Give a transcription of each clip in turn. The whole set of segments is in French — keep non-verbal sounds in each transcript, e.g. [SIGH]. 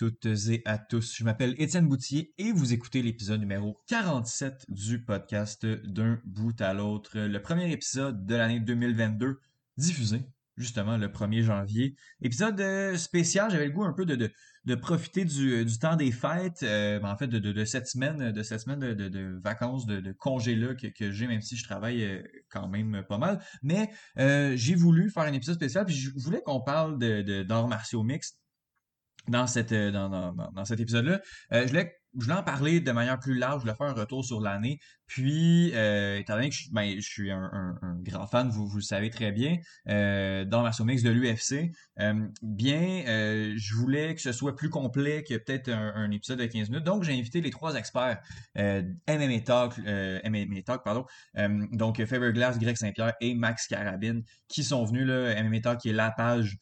toutes et à tous. Je m'appelle Étienne Boutier et vous écoutez l'épisode numéro 47 du podcast D'un bout à l'autre. Le premier épisode de l'année 2022 diffusé justement le 1er janvier. Épisode euh, spécial, j'avais le goût un peu de, de, profiter du, du, temps des fêtes, euh, en fait de, de, cette semaine, de cette semaine de, vacances, de, congés-là que, que j'ai, même si je travaille euh, quand même pas mal. Mais j'ai voulu faire un épisode spécial, puis je voulais qu'on parle d'arts martiaux mixtes dans, cette, dans, dans, dans cet épisode-là. je voulais je voulais en parler de manière plus large, je voulais faire un retour sur l'année. Puis, euh, étant donné que je, ben, suis un, un, grand fan, vous, le savez très bien, euh, dans ma mix de l'UFC, euh, bien, je voulais que ce soit plus complet que peut-être un, épisode de 15 minutes. Donc, j'ai invité les trois experts MMA Talk, MMA Talk, pardon. donc, Faber Glass, Greg Saint-Pierre et Max Carabine, qui sont venus là, Talk, qui est la page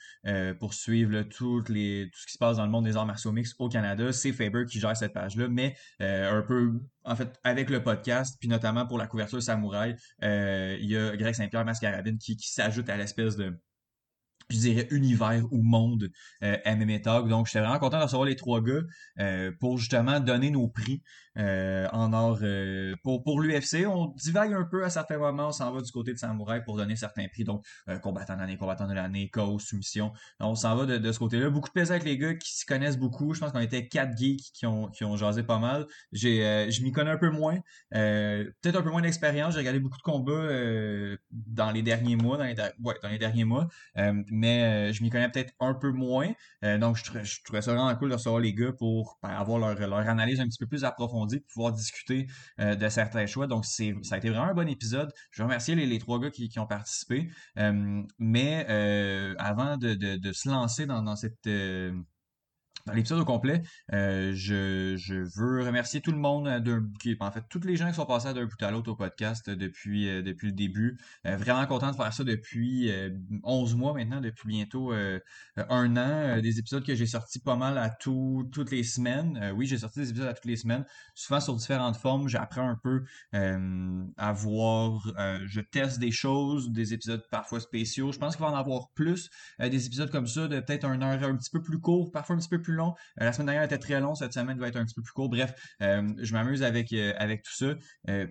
pour suivre tout ce qui se passe dans le monde des arts martiaux mix au Canada. C'est Faber qui gère cette page mais euh, un peu, en fait, avec le podcast, puis notamment pour la couverture Samouraï, euh, il y a Greg Saint-Pierre Mascarabine qui, s'ajoute à l'espèce de je dirais, univers ou monde euh, MMA Talk. Donc, j'étais vraiment content de recevoir les trois gars euh, pour justement donner nos prix en or. Euh, pour pour l'UFC, on divague un peu à certains moments, on s'en va du côté de Samouraï pour donner certains prix. Donc, combattant de l'année, combattant de l'année, cause, soumission. On s'en va de, de ce côté-là. Beaucoup de plaisir avec les gars qui se connaissent beaucoup. Je pense qu'on était quatre geeks qui ont, qui ont jasé pas mal. J'ai, je m'y connais un peu moins. Peut-être un peu moins d'expérience. J'ai regardé beaucoup de combats dans les derniers mois, dans les, ouais, dans les derniers mois mais euh, je m'y connais peut-être un peu moins. Euh, donc, je, je, trouvais ça vraiment cool de recevoir les gars pour ben, avoir leur, leur, analyse un petit peu plus approfondie, pour pouvoir discuter euh, de certains choix. Donc, c'est, ça a été vraiment un bon épisode. Je veux remercier les, les trois gars qui, ont participé. mais avant de, de, de, se lancer dans, dans cette dans l'épisode au complet, euh, je, je, veux remercier tout le monde, euh, qui, en fait, toutes les gens qui sont passés d'un bout à l'autre au podcast depuis, euh, depuis le début. vraiment content de faire ça depuis 11 mois maintenant, depuis bientôt un an. des épisodes que j'ai sortis pas mal à tout, toutes les semaines. oui, j'ai sorti des épisodes à toutes les semaines, souvent sur différentes formes. J'apprends un peu à voir, je teste des choses, des épisodes parfois spéciaux. Je pense qu'il va en avoir plus, des épisodes comme ça, de peut-être une heure un petit peu plus court, parfois un petit peu plus Euh, la semaine dernière était très long, cette semaine va être un petit peu plus court. Bref, euh, je m'amuse avec, euh, avec tout ça.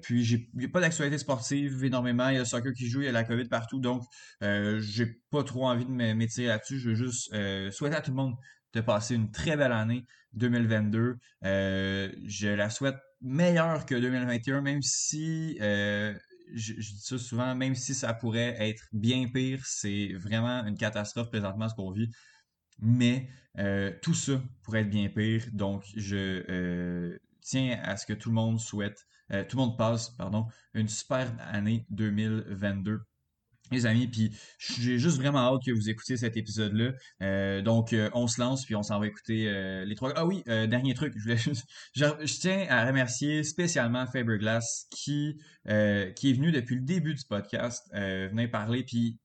puis, j'ai pas d'actualité sportive énormément. Il y a le soccer qui joue, il y a la COVID partout. Donc, j'ai pas trop envie de m'étirer là-dessus. Je veux juste souhaiter à tout le monde de passer une très belle année 2022. je la souhaite meilleure que 2021, même si je, dis ça souvent, même si ça pourrait être bien pire, c'est vraiment une catastrophe présentement ce qu'on vit. Mais euh, tout ça pourrait être bien pire. Donc, je euh, tiens à ce que tout le monde souhaite, euh, tout le monde passe, pardon, une super année 2022 les amis, puis j'ai juste vraiment hâte que vous écoutiez cet épisode-là. donc, on se lance, puis on s'en va écouter les trois. Ah oui, dernier truc, je voulais je, tiens à remercier spécialement Faberglass qui qui est venu depuis le début du podcast, venir parler, puis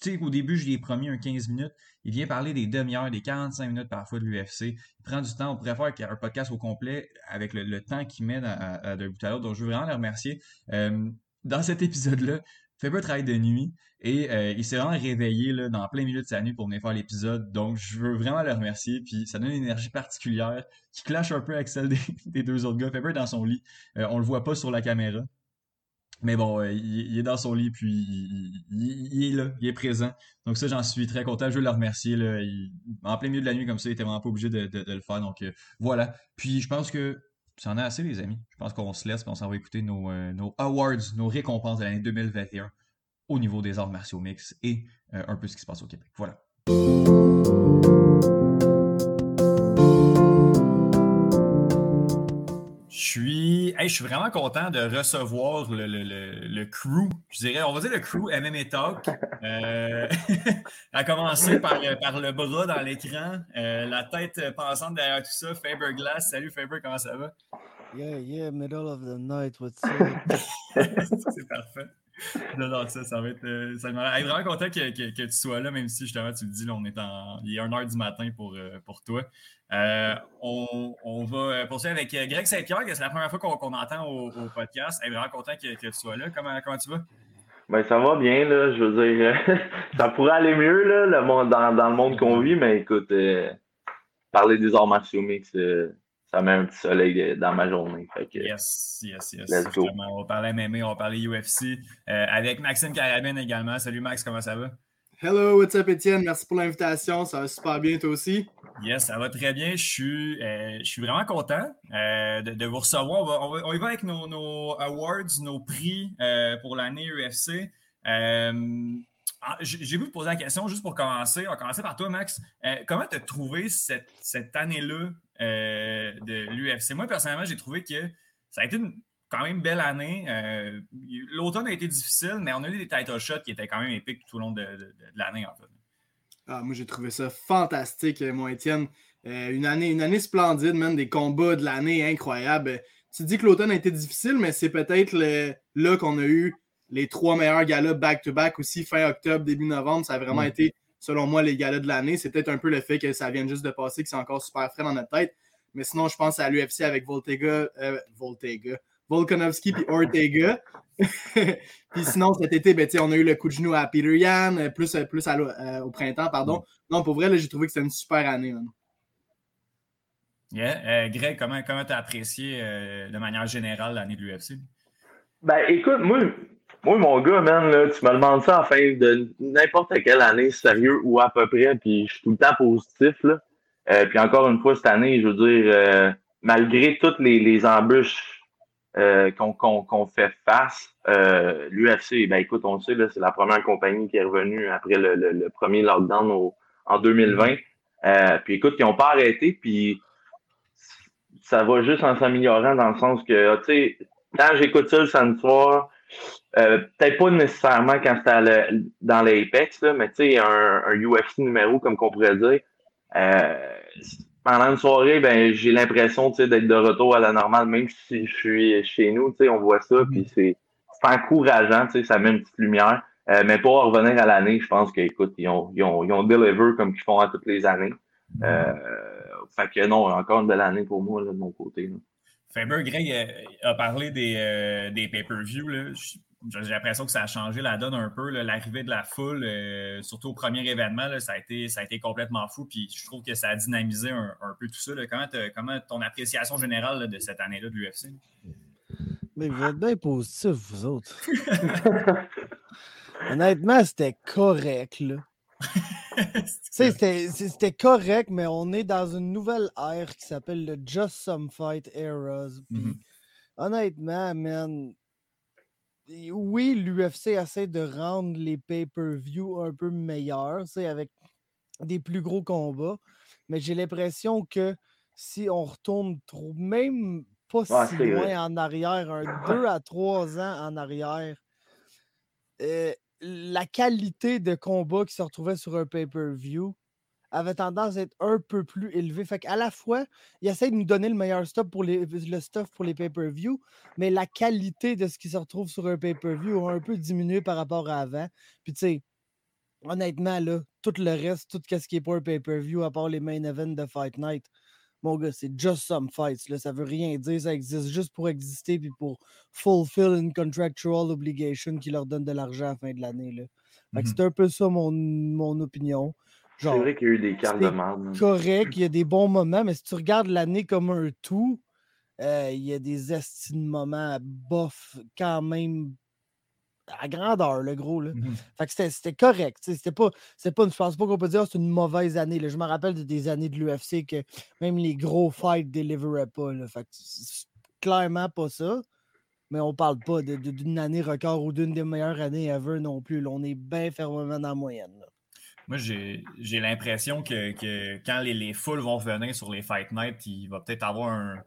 tu sais, au début, je lui ai promis un 15 minutes. Il vient parler des demi-heures, des 45 minutes parfois de l'UFC. Il prend du temps. On pourrait faire un podcast au complet avec le, temps qu'il met d'un bout à l'autre. Donc, je veux vraiment le remercier. Euh, dans cet épisode-là, Faber travaille de nuit et euh, il s'est vraiment réveillé là, dans plein milieu de sa nuit pour venir faire l'épisode. Donc, je veux vraiment le remercier. Puis, ça donne une énergie particulière qui clash un peu avec celle des, [LAUGHS] deux autres gars. Faber dans son lit. Euh, on le voit pas sur la caméra. Mais bon, euh, il, est dans son lit, puis il, est là, il est présent. Donc ça, j'en suis très content. Je veux le remercier. Là. en plein milieu de la nuit, comme ça, il était vraiment pas obligé de, le faire. Donc euh, voilà. Puis je pense que ça en a assez, les amis. Je pense qu'on se laisse, puis on s'en va écouter nos, euh, nos awards, nos récompenses de l'année 2021 au niveau des arts martiaux mix et un peu ce qui se passe au Québec. Voilà. Je suis vraiment content de recevoir le, le, le, crew, je dirais, on va dire le crew MMA Talk. Euh, [LAUGHS] à commencer par, par le bras dans l'écran, euh, la tête pensante derrière tout ça, Faber Glass. Salut Faber, comment ça va? Yeah, yeah, middle of the night, what's [LAUGHS] up? C'est parfait. Non, ça, ça va être. Euh, ça me vraiment content que, que, que, tu sois là, même si justement tu me dis, là, est en. Il est 1h du matin pour, euh, pour toi. Euh, on, on, va poursuivre avec Greg Saint-Pierre, c'est la première fois qu'on entend au, podcast. est vraiment content que, que, tu sois là. Comment, comment tu vas? Ben, ça va bien, là. Je veux dire, [LAUGHS] ça pourrait aller mieux, là, le monde, dans, dans le monde qu'on vit, mais écoute, parler des arts martiaux ça met un petit soleil dans ma journée. yes, yes, yes. On va parler MMA, on va parler UFC avec Maxime Carabine également. Salut Max, comment ça va? Hello, what's up Étienne? Merci pour l'invitation. Ça va super bien toi aussi. Yes, ça va très bien. Je suis, je suis vraiment content de, vous recevoir. On, va, y va avec nos, awards, nos prix pour l'année UFC. Ah, j'ai voulu te poser la question juste pour commencer. On va commencer par toi, Max. Euh, comment tu as trouvé cette, cette année-là euh, de l'UFC? Moi, personnellement, j'ai trouvé que ça a été une quand même belle année. Euh, l'automne a été difficile, mais on a eu des title shots qui étaient quand même épiques tout au long de, l'année, en fait. Ah, moi, j'ai trouvé ça fantastique, mon Étienne. une, année, une année splendide, même des combats de l'année incroyables. Tu dis que l'automne a été difficile, mais c'est peut-être là qu'on a eu les trois meilleurs galas back-to-back aussi, fin octobre, début novembre. Ça a vraiment été, selon moi, les galas de l'année. C'est peut-être un peu le fait que ça vient juste de passer, que c'est encore super frais dans notre tête. Mais sinon, je pense à l'UFC avec Voltega, euh, Voltega, Volkanovski puis Ortega. [LAUGHS] puis sinon, cet été, ben, on a eu le coup de genou à Peter Yan, euh, plus, plus euh, au printemps, pardon. Non, pour vrai, j'ai trouvé que c'était une super année. Yeah. Greg, comment tu as apprécié de manière générale l'année de l'UFC? Ben, écoute, moi, moi, mon gars, man, là, tu me demandes ça en fin de n'importe quelle année, sérieux ou à peu près, puis je suis tout le temps positif. Là. Euh, puis encore une fois, cette année, je veux dire, euh, malgré toutes les, les embûches euh, qu'on fait face, l'UFC, ben écoute, on le sait, c'est la première compagnie qui est revenue après le, le, premier lockdown en 2020. puis écoute, ils n'ont pas arrêté, puis ça va juste en s'améliorant dans le sens que, tu sais, quand j'écoute ça le samedi soir, euh, peut-être pas nécessairement quand c'était dans l'Apex, mais tu sais, un, un, UFC numéro, comme qu'on pourrait dire. Euh, pendant une soirée, ben, j'ai l'impression d'être de retour à la normale, même si je suis chez nous, on voit ça, puis mm-hmm. c'est encourageant, ça met une petite lumière. Euh, mais pour revenir à l'année, je pense qu'écoute, ils ont, ils, ont, ils ont deliver comme ils font à toutes les années. Mm-hmm. Euh, fait que non, encore une belle année pour moi là, de mon côté. Là. Faber, Greg a parlé des, des pay-per-view j'ai l'impression que ça a changé la donne un peu. L'arrivée de la foule, euh, surtout au premier événement, ça, a été, ça a été complètement fou. Puis je trouve que ça a dynamisé un, peu tout ça. Comment, comment ton appréciation générale de cette année-là de l'UFC? Mais vous êtes bien positifs, vous autres. [LAUGHS] Honnêtement, c'était correct. [LAUGHS] c'était correct, mais on est dans une nouvelle ère qui s'appelle le Just Some Fight Eras. Mm-hmm. Honnêtement, man, oui, l'UFC essaie de rendre les pay-per-view un peu meilleurs, avec des plus gros combats. Mais j'ai l'impression que si on retourne trop, même pas si loin en arrière, un [LAUGHS] 2 à 3 ans en arrière, euh, la qualité de combat qui se retrouvait sur un pay-per-view avait tendance à être un peu plus élevé. Fait qu'à la fois, il essaie de nous donner le meilleur stuff pour les, le stuff pour les pay-per-view, mais la qualité de ce qui se retrouve sur un pay-per-view a un peu diminué par rapport à avant. Puis tu sais, honnêtement, là, tout le reste, tout ce qui est pour un pay-per-view, à part les main events de Fight Night, mon gars, c'est just some fights. Là. Ça veut rien dire. Ça existe juste pour exister puis pour fulfill une contractual obligation qui leur donne de l'argent à la fin de l'année. Mmh c'est un peu ça mon, mon opinion. C'est vrai qu'il y a eu des cartes de marde. Correct, il y a des bons moments, mais si tu regardes l'année comme un tout, euh, il y a des estimes moments bof quand même à grandeur, le gros. Là. Mmh fait que c'était correct. C'était pas, pas, je pense pas qu'on peut dire que c'est une mauvaise année. Là. Je me rappelle des années de l'UFC que même les gros fights ne délivraient pas. Là. Fait que clairement pas ça. Mais on parle pas d'une année record ou d'une des meilleures années ever non plus. On est bien fermement dans la moyenne. Moi, j'ai l'impression que, quand les, les, foules vont venir sur les Fight Night, il va peut-être avoir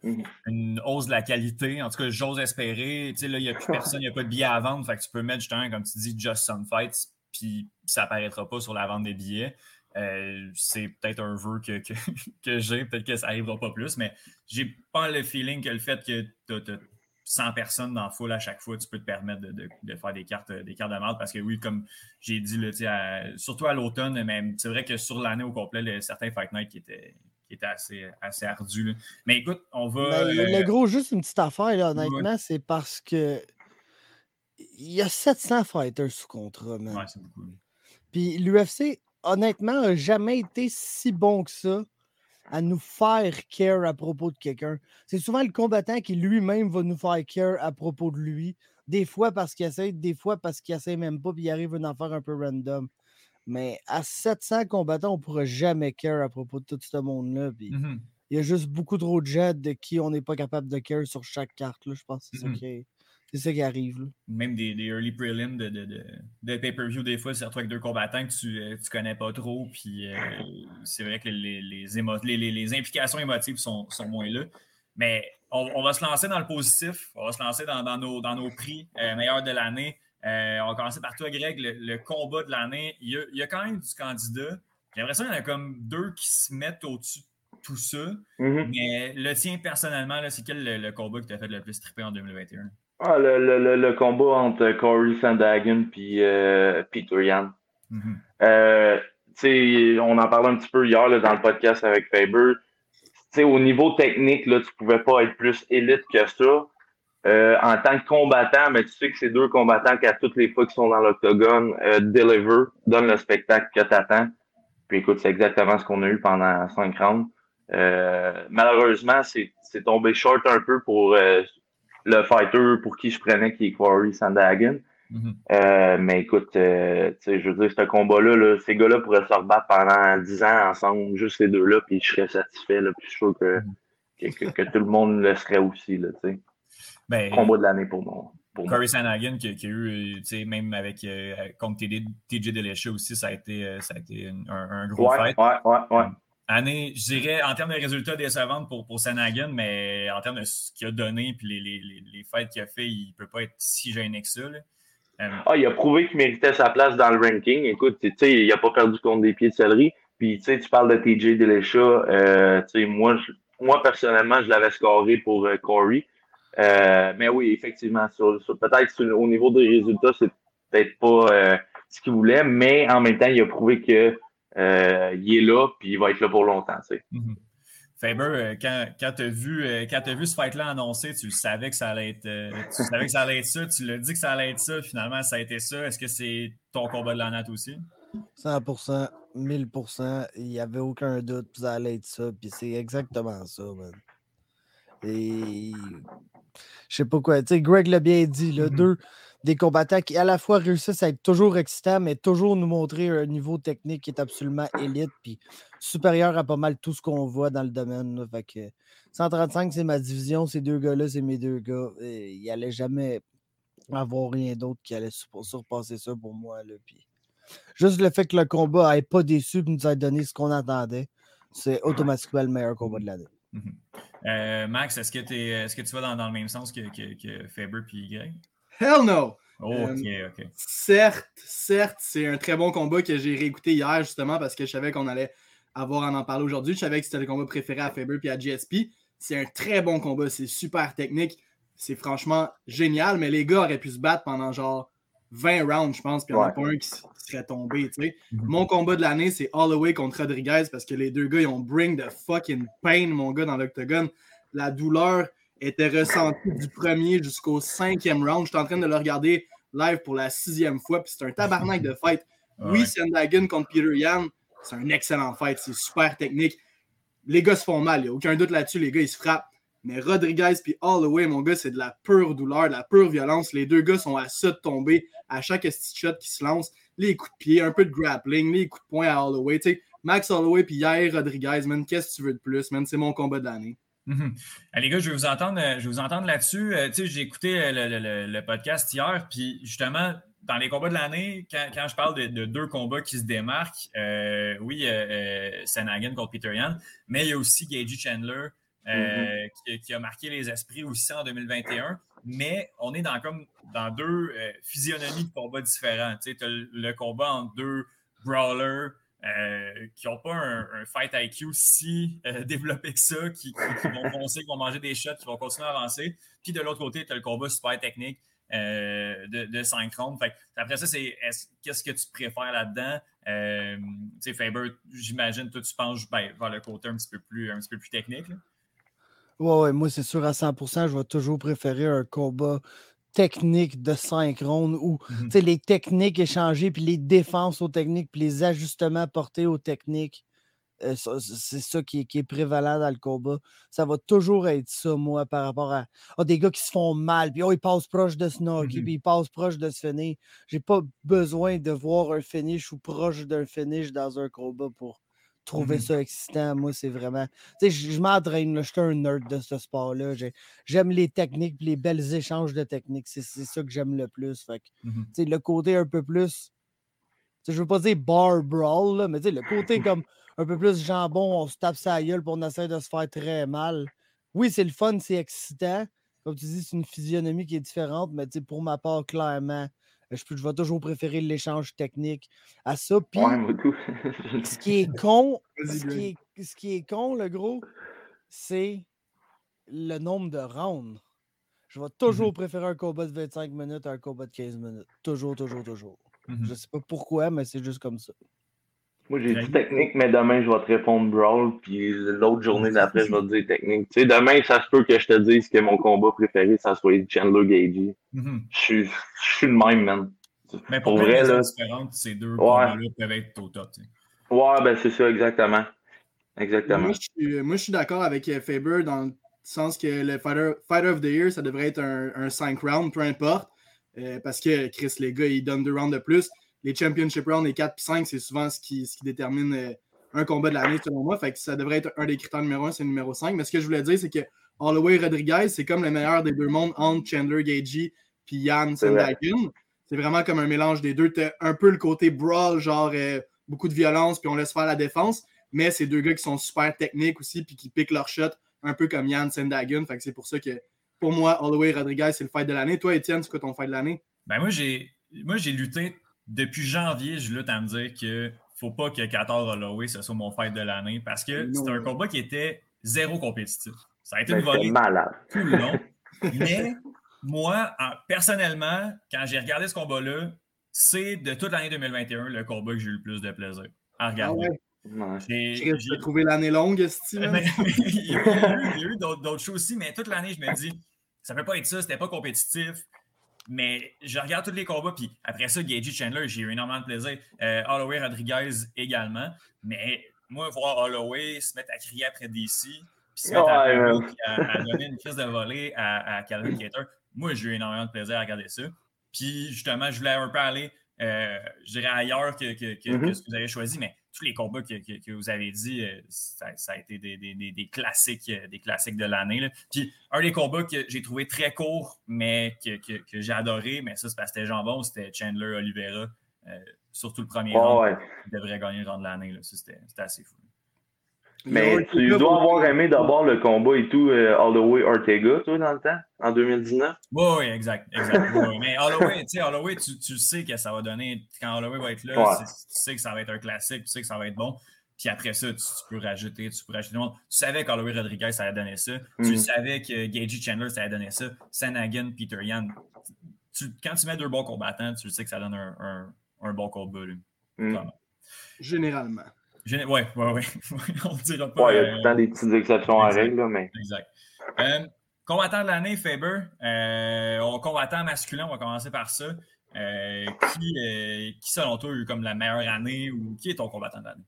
une hausse de la qualité. En tout cas, j'ose espérer. Tu sais, là, il n'y a plus personne, il n'y a pas de billets à vendre. Fait que tu peux mettre justement, comme tu dis, Just Some Fights, puis ça apparaîtra pas sur la vente des billets. Euh, c'est peut-être un vœu que, que, [LAUGHS] j'ai, peut-être que ça n'arrivera pas plus, mais j'ai pas le feeling que le fait que tu 100 personnes dans la foule à chaque fois, tu peux te permettre de, faire des cartes, des cartes de marde parce que oui, comme j'ai dit, surtout à l'automne, même c'est vrai que sur l'année au complet, certains Fight Night qui étaient, qui assez, assez ardus. Mais écoute, on va. le euh, gros, juste une petite affaire, là, honnêtement, c'est parce que il y a 700 fighters sous contrat, Ouais, c'est beaucoup. Puis l'UFC, honnêtement, n'a jamais été si bon que ça à nous faire care à propos de quelqu'un. C'est souvent le combattant qui lui-même va nous faire care à propos de lui. Des fois parce qu'il essaie, des fois parce qu'il essaie même pas, puis il arrive à en faire un peu random. Mais à 700 combattants, on ne pourra jamais care à propos de tout ce monde-là. Mmh il y a juste beaucoup trop de jets de qui on n'est pas capable de care sur chaque carte. Là. Je pense que c'est ça, c'est ça qui arrive. là. Même des, des early prelims de, de, de, de pay-per-view, des fois, c'est retrouvé avec deux combattants que tu, euh, tu connais pas trop. Puis euh, c'est vrai que les, les, émo- les, les- les implications émotives sont, sont moins là. Mais on, on va se lancer dans le positif. On va se lancer dans, dans nos, dans nos prix euh, meilleurs de l'année. Euh, on va commencer par toi, Greg. Le, le combat de l'année. Il y, a, il y a quand même du candidat. J'ai l'impression qu'il y en a comme deux qui se mettent au-dessus de tout ça. Mhm. Mais le tien, personnellement, c'est quel le, le combat qui t'a fait le plus triper en 2021? Ah, le, le, le, le combat entre Corey Sandhagen et euh, Peter Yan. Euh, tu sais, on en parlait un petit peu hier là, dans le podcast avec Faber. Tu sais, au niveau technique, là, tu pouvais pas être plus élite que ça. Euh, en tant que combattant, mais tu sais que c'est deux combattants qui, à toutes les fois qu'ils sont dans l'octogone, euh, deliver, donnent le spectacle que t'attends. Puis écoute, c'est exactement ce qu'on a eu pendant cinq rounds. Euh, malheureusement, c'est c'est tombé short un peu pour euh, le fighter pour qui je prenais, qui est Corey Sandhagen. Mhm. Euh, mais écoute, euh, je veux dire, ce combat-là, là, ces gars-là pourraient se rebattre pendant 10 ans ensemble, juste ces deux-là, puis je serais satisfait. Là, puis je suis sûr que, que, que- que tout le monde le serait aussi. Là. Ben, Combat de l'année pour moi. Pour. Corey Sandhagen qui, qui a eu, euh, même avec euh, contre TJ Dillashaw aussi, ça a été, ça a été un, un gros Ouais, fight. ouais, ouais, ouais. Année, je dirais, en termes de résultats décevants pour, pour Sandhagen, mais en termes de ce qu'il a donné puis les, les, les, fights qu'il a fait, il ne peut pas être si gêné que ça. Euh, Ah, il a prouvé qu'il méritait sa place dans le ranking. Écoute, il a pas perdu contre des pieds de céleri. Puis, tu parles de TJ Dillashaw. Euh, moi, moi, personnellement, je l'avais scoré pour euh, Corey. Mais oui, effectivement, sur, peut-être au niveau des résultats, c'est peut-être pas ce qu'il voulait, mais en même temps, il a prouvé que euh, il est là, puis il va être là pour longtemps. tu sais. mhm. Faber, euh, quand, quand tu as, vu, euh, quand t'as vu ce fight-là annoncé, tu le savais que ça allait être tu savais que ça allait être ça, tu l'as dit que ça allait être ça, finalement ça a été ça. Est-ce que c'est ton combat de la natte aussi? 100%, 1000%, il n'y avait aucun doute, puis ça allait être ça, puis c'est exactement ça, man. Et je sais pas quoi, tu sais, Greg l'a bien dit, là, Mhm. deux des combattants qui à la fois réussissent à être toujours excitants, mais toujours nous montrer un niveau technique qui est absolument élite, puis supérieur à pas mal tout ce qu'on voit dans le domaine. là. Fait que 135, c'est ma division, ces deux gars-là, c'est mes deux gars. Et il allait jamais avoir rien d'autre qui allait sur- surpasser ça pour moi. Là, puis Juste le fait que le combat n'ait pas déçu et nous ait donné ce qu'on attendait, c'est automatiquement le meilleur combat de l'année. Mhm. Euh, Max, est-ce que, t'es- est-ce que tu vas dans, dans le même sens que, que, que Faber puis Greg? Hell no! Oh, Euh, ok, ok. Certes, certes, c'est un très bon combat que j'ai réécouté hier justement parce que je savais qu'on allait avoir à en parler aujourd'hui. Je savais que c'était le combat préféré à Faber puis à GSP. C'est un très bon combat, c'est super technique. C'est franchement génial, mais les gars auraient pu se battre pendant genre 20 rounds, je pense, puis il n'y en a pas un qui serait tombé, tu sais. Mhm. Mon combat de l'année, c'est Holloway contre Rodriguez parce que les deux gars, ils ont bring the fucking pain, mon gars, dans l'octogone. La douleur était ressentie du premier jusqu'au cinquième round. Je suis en train de le regarder live pour la sixième fois, puis c'est un tabarnak de fight. Oui, Ouais. Sandhagen contre Peter Yan, c'est un excellent fight, c'est super technique. Les gars se font mal, il n'y a aucun doute là-dessus, les gars, ils se frappent. Mais Rodriguez puis Holloway, mon gars, c'est de la pure douleur, de la pure violence. Les deux gars sont à ça de tomber à chaque shot qui se lance. Les coups de pied, un peu de grappling, les coups de poing à Holloway. Max Holloway puis Yair Rodriguez, man, qu'est-ce que tu veux de plus, man? C'est mon combat de l'année. Mhm. Euh, les gars, je vais vous entendre, euh, je vais vous entendre là-dessus. Euh, tu sais, j'ai écouté euh, le, le- le- le podcast hier, puis justement, dans les combats de l'année, quand, quand je parle de, de deux combats qui se démarquent, euh, oui, euh, Sanagan contre Peter Yan, mais il y a aussi Gagey Chandler euh, qui, qui a marqué les esprits aussi en 2021. Mais on est dans comme dans deux physionomies de combats différents. Tu sais, as le, le combat entre deux brawlers euh, qui n'ont pas un, fight IQ si euh, [LAUGHS] développé que ça, qui, vont foncer, qui vont manger des shots, qui vont continuer à avancer. Puis de l'autre côté, tu as le combat super technique euh, de, de 5 rounds. Fait que après ça, c'est est-ce- qu'est-ce que tu préfères là-dedans? Tu sais, Faber, j'imagine, toi, tu penses ben, vers le côté un petit peu plus, un petit peu plus technique. Ouais, ouais, moi, c'est sûr à 100%, je vais toujours préférer un combat technique de 5 rondes où Mhm. tu sais, les techniques échangées, puis les défenses aux techniques, puis les ajustements portés aux techniques Euh, c'est ça qui est, prévalent dans le combat. Ça va toujours être ça, moi, par rapport à oh, des gars qui se font mal, puis oh, ils passent proche de knocker, mmh puis ils passent proche de se finir. J'ai pas besoin de voir un finish ou proche d'un finish dans un combat pour trouver mmh ça excitant. Moi, c'est vraiment. Tu sais, je m'entraîne, je suis un nerd de ce sport-là. J'aime les techniques, les belles échanges de techniques. C'est ça que j'aime le plus. Fait mmh tu sais, le côté un peu plus. Je veux pas dire bar brawl, mais le côté [LAUGHS] comme un peu plus jambon, on se tape sa gueule pour on essaie de se faire très mal. Oui, c'est le fun, c'est excitant. Comme tu dis, c'est une physionomie qui est différente, mais pour ma part, clairement, je, je vais toujours préférer l'échange technique à ça. Puis, [LAUGHS] ce qui est con, ce qui est, ce qui est con, le gros, c'est le nombre de rounds. Je vais toujours mmh préférer un combat de 25 minutes à un combat de 15 minutes. Toujours, toujours, toujours. Mmh je sais pas pourquoi, mais c'est juste comme ça. Moi, j'ai dit technique, mais demain, je vais te répondre Brawl, puis l'autre journée d'après, je vais te dire technique. Tu sais, demain, ça se peut que je te dise que mon combat préféré, ça soit Chandler Gagey. Mm-hmm. Je suis le même, man. Mais pour, pour vrai, là, ces deux combats-là peuvent être au top. Ouais, ben c'est ça, exactement. Exactement. Moi, je suis, d'accord avec euh, Faber dans le sens que le Fighter, Fighter of the Year, ça devrait être un, un 5 rounds, peu importe. Euh, parce que Chris, les gars, ils donnent deux rounds de plus les Championship Rounds, les 4 et 5, c'est souvent ce qui, ce qui détermine euh, un combat de l'année, selon moi. Fait que ça devrait être un des critères numéro 1, c'est le numéro 5. Mais ce que je voulais dire, c'est que Holloway Rodriguez, c'est comme le meilleur des deux mondes entre Chandler Gagey puis Yann Sandhagen. C'est vraiment comme un mélange des deux. Tu un peu le côté brawl, genre euh, beaucoup de violence, puis on laisse faire la défense. Mais c'est deux gars qui sont super techniques aussi, puis qui piquent leur shot, un peu comme Yann Sandhagen. Fait que c'est pour ça que, pour moi, Holloway Rodriguez, c'est le fight de l'année. Toi, Étienne, c'est quoi ton fight de l'année? Ben moi, j'ai moi j'ai lutté depuis janvier, je lutte à me dire que faut pas que 14 Holloway ce soit mon fight de l'année parce que c'est un combat qui était zéro compétitif. Ça a été une volée tout le long. [LAUGHS] Mais moi, personnellement, quand j'ai regardé ce combat-là, c'est de toute l'année 2021 le combat que j'ai eu le plus de plaisir à regarder. Ah J'ai trouvé l'année longue, Steve. il y a eu, eu d'autres choses aussi, mais toute l'année, je me dis, ça peut pas être ça, c'était pas compétitif. Mais je regarde tous les combats, puis après ça, Gagey Chandler, j'ai eu énormément de plaisir. Euh, Holloway Rodriguez également. Mais moi, voir Holloway se mettre à crier après DC, puis se mettre à, donner une crise de volée à, Calvin Cater, moi, j'ai eu énormément de plaisir à regarder ça. Puis justement, je voulais un peu aller, euh, je dirais, ailleurs que, que, que, mm-hmm. ce que vous avez choisi, mais tous les combats que, vous avez dit, euh, ça, a été des, classiques, euh, des classiques de l'année. Puis un des combats que j'ai trouvé très court, mais que, j'ai adoré, mais ça, c'est parce que c'était jambon, c'était Chandler Oliveira. Euh, surtout le premier round, il devrait gagner le round de l'année. C'était assez fou. Mais tu dois avoir aimé d'abord le combat et tout, euh, Holloway Ortega, toi, dans le temps, en 2019. Oui, oui, exact. exact Mais Holloway, tu sais, Holloway, tu, sais que ça va donner. Quand Holloway va être là, tu sais que ça va être un classique, tu sais que ça va être bon. Puis après ça, tu, peux rajouter, tu peux rajouter. Tu savais qu'Holloway Rodriguez, ça allait donner ça. Tu mm. savais que Gagey Chandler, ça allait donner ça. Sanagan, Peter Yan. quand tu mets deux bons combattants, tu sais que ça donne un, un, bon combat. Mm. Généralement. Oui, oui, oui. On dira pas. il y a tout le temps des petites exceptions à règle, mais. Exact. Euh, combattant de l'année, Faber. Euh, combattant masculin, on va commencer par ça. Euh, qui, euh, qui, selon toi, a eu comme la meilleure année ou qui est ton combattant de l'année?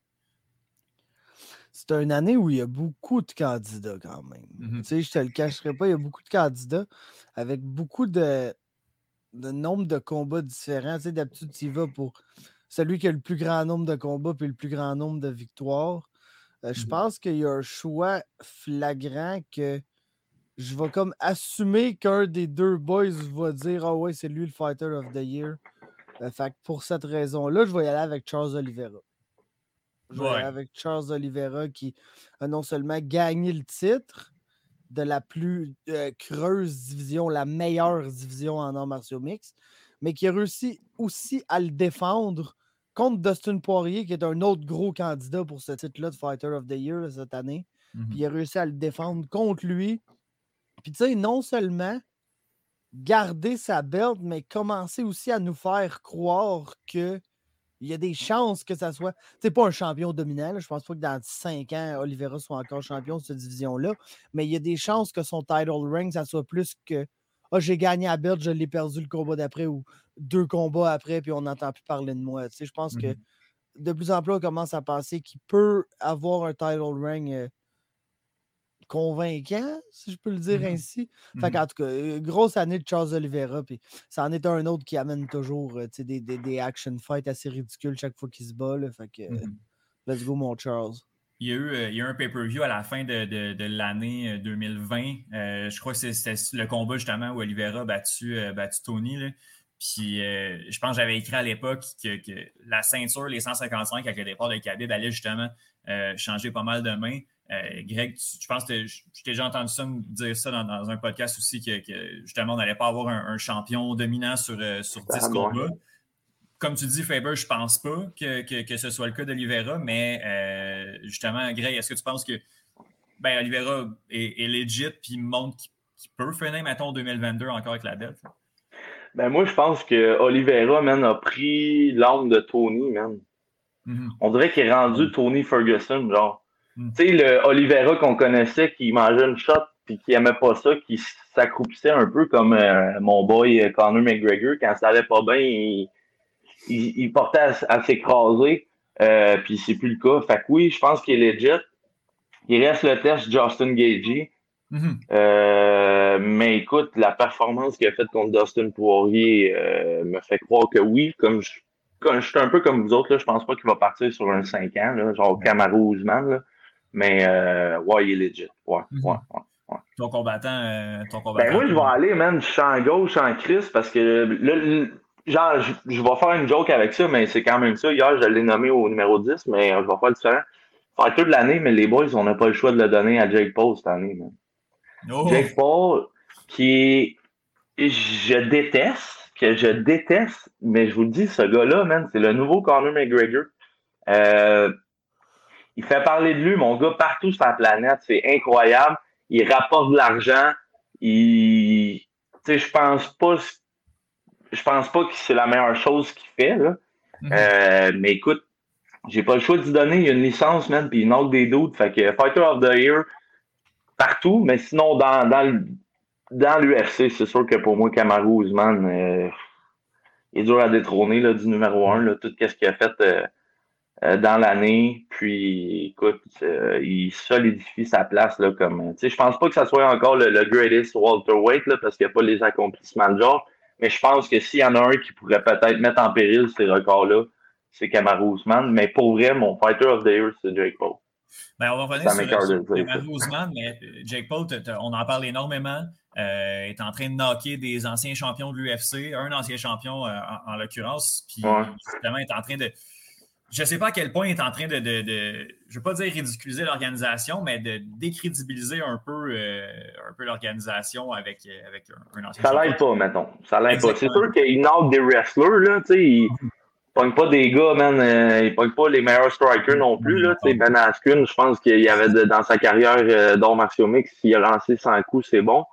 C'est une année où il y a beaucoup de candidats quand même. Mm-hmm. Tu sais, je te le cacherai pas, il y a beaucoup de candidats avec beaucoup de, de nombre de combats différents. Tu sais, d'habitude, tu y vas pour celui qui a le plus grand nombre de combats et le plus grand nombre de victoires. Euh, je mmh pense qu'il y a un choix flagrant que je vais comme assumer qu'un des deux boys va dire Ah ouais, c'est lui le Fighter of the Year. Euh, fait pour cette raison-là, je vais y aller avec Charles Oliveira. Je vais y aller avec Charles Oliveira qui a non seulement gagné le titre de la plus euh, creuse division, la meilleure division en arts martiaux mix, mais qui a réussi aussi à le défendre contre Dustin Poirier, qui est un autre gros candidat pour ce titre-là de Fighter of the Year cette année. Puis il a réussi à le défendre contre lui. Puis tu sais, non seulement garder sa belt, mais commencer aussi à nous faire croire que il y a des chances que ça soit. C'est pas un champion dominant. Je pense pas que dans 5 ans, Oliveira soit encore champion de cette division-là. Mais il y a des chances que son title ring, ça soit plus que Ah, j'ai gagné à belt, je l'ai perdu le combat d'après ou deux combats après, puis on n'entend plus parler de moi. Tu sais, je pense que mmh de plus en plus, on commence à penser qu'il peut avoir un title ring convaincant, si je peux le dire Mmh ainsi. Mmh Fait qu'en tout cas, grosse année de Charles Oliveira, puis ça en est un autre qui amène toujours des, des, des, action fights assez ridicules chaque fois qu'il se bat. Là, fait que, mmh let's go, mon Charles. Il y a eu, il y a eu un pay-per-view à la fin de, de, de l'année 2020. Euh, je crois que c'était le combat justement où Oliveira a battu, euh, battu Tony. Là. Puis euh, je pense que j'avais écrit à l'époque que, que, la ceinture, les 155 avec le départ de Khabib, allait justement changer pas mal de mains. Greg, tu, je pense que je t'ai déjà entendu ça dire ça dans, dans un podcast aussi, que, que justement, on n'allait pas avoir un, un, champion dominant sur, sur 10 ah, combats. Bon. Comme tu dis, Faber, je pense pas que, que, que ce soit le cas d'Olivera, mais euh, justement, Greg, est-ce que tu penses que ben, Oliveira est, est legit puis montre qu'il peut finir, mettons, 2022 encore avec la dette? Ben moi, je pense que Oliveira, man, a pris l'âme de Tony, man. Mm -hmm. On dirait qu'il est rendu Tony Ferguson, genre. Mm -hmm. Tu sais, le Oliveira qu'on connaissait, qui mangeait une shot puis qui aimait pas ça, qui s'accroupissait un peu comme euh, mon boy Conor McGregor. Quand ça allait pas bien, il, il, il portait à, à s'écraser. Euh, puis c'est plus le cas. Fait que oui, je pense qu'il est legit. Il reste le test Justin Gagey. Mm -hmm. euh, mais écoute, la performance qu'il a faite contre Dustin Poirier euh, me fait croire que oui, comme je, comme je suis un peu comme vous autres, là, je pense pas qu'il va partir sur un 5 ans, là, genre Camaro Ousmane, là. mais euh, ouais, il est legit. Ouais, mm -hmm. ouais, ouais, ouais, Ton combattant, euh, ton combattant. Ben moi, je vais aller, man, je suis en gauche, en Chris, parce que là, genre, je, je, vais faire une joke avec ça, mais c'est quand même ça. Hier, je l'ai nommé au numéro 10, mais je vais faire le différent. Fighter de l'année, mais les boys, on n'a pas le choix de le donner à Jake Paul cette année. Man. Oh. Jake Paul, qui je déteste, que je déteste, mais je vous le dis, ce gars-là, man, c'est le nouveau Conor McGregor. Euh, il fait parler de lui, mon gars, partout sur la planète. C'est incroyable. Il rapporte de l'argent. Il, tu sais, je pense pas je pense pas que c'est la meilleure chose qu'il fait. Là. Mm -hmm. euh, mais écoute, j'ai pas le choix d'y donner. Il y a une licence, man, puis il knock des doutes. Fait que Fighter of the Year partout, mais sinon dans, dans, dans l'UFC, c'est sûr que pour moi, Kamaru Usman euh, est dur à détrôner là, du numéro 1, là, tout ce qu'il a fait euh, euh, dans l'année. Puis écoute, il solidifie sa place là, comme. Je pense pas que ça soit encore le, le greatest welterweight parce qu'il n'y a pas les accomplissements de genre. Mais je pense que s'il y en a un qui pourrait peut-être mettre en péril ces records-là, c'est Kamaru Usman. Mais pour vrai, mon fighter of the year, c'est Jake Paul. Ben, on va revenir sur, Kamaru Usman, mais Jake Paul, on en parle énormément. Euh, est en train de knocker des anciens champions de l'UFC, un ancien champion euh, en, en l'occurrence. Puis ouais. justement, est en train de. Je ne sais pas à quel point il est en train de, de, de je ne veux pas dire ridiculiser l'organisation, mais de décrédibiliser un peu, euh, un peu l'organisation avec, avec un, un ancien Ça l'aide pas, mettons. Ça l'aide pas. C'est sûr qu'il knock des wrestlers, là, tu sais. Il ne pogne pas des gars, man. Euh, il ne pogne pas les meilleurs strikers non plus, là. Tu sais, Ben Askren, je pense qu'il y avait de, dans sa carrière euh, d'or martiaux mix, s'il a lancé 100 coups, c'est bon.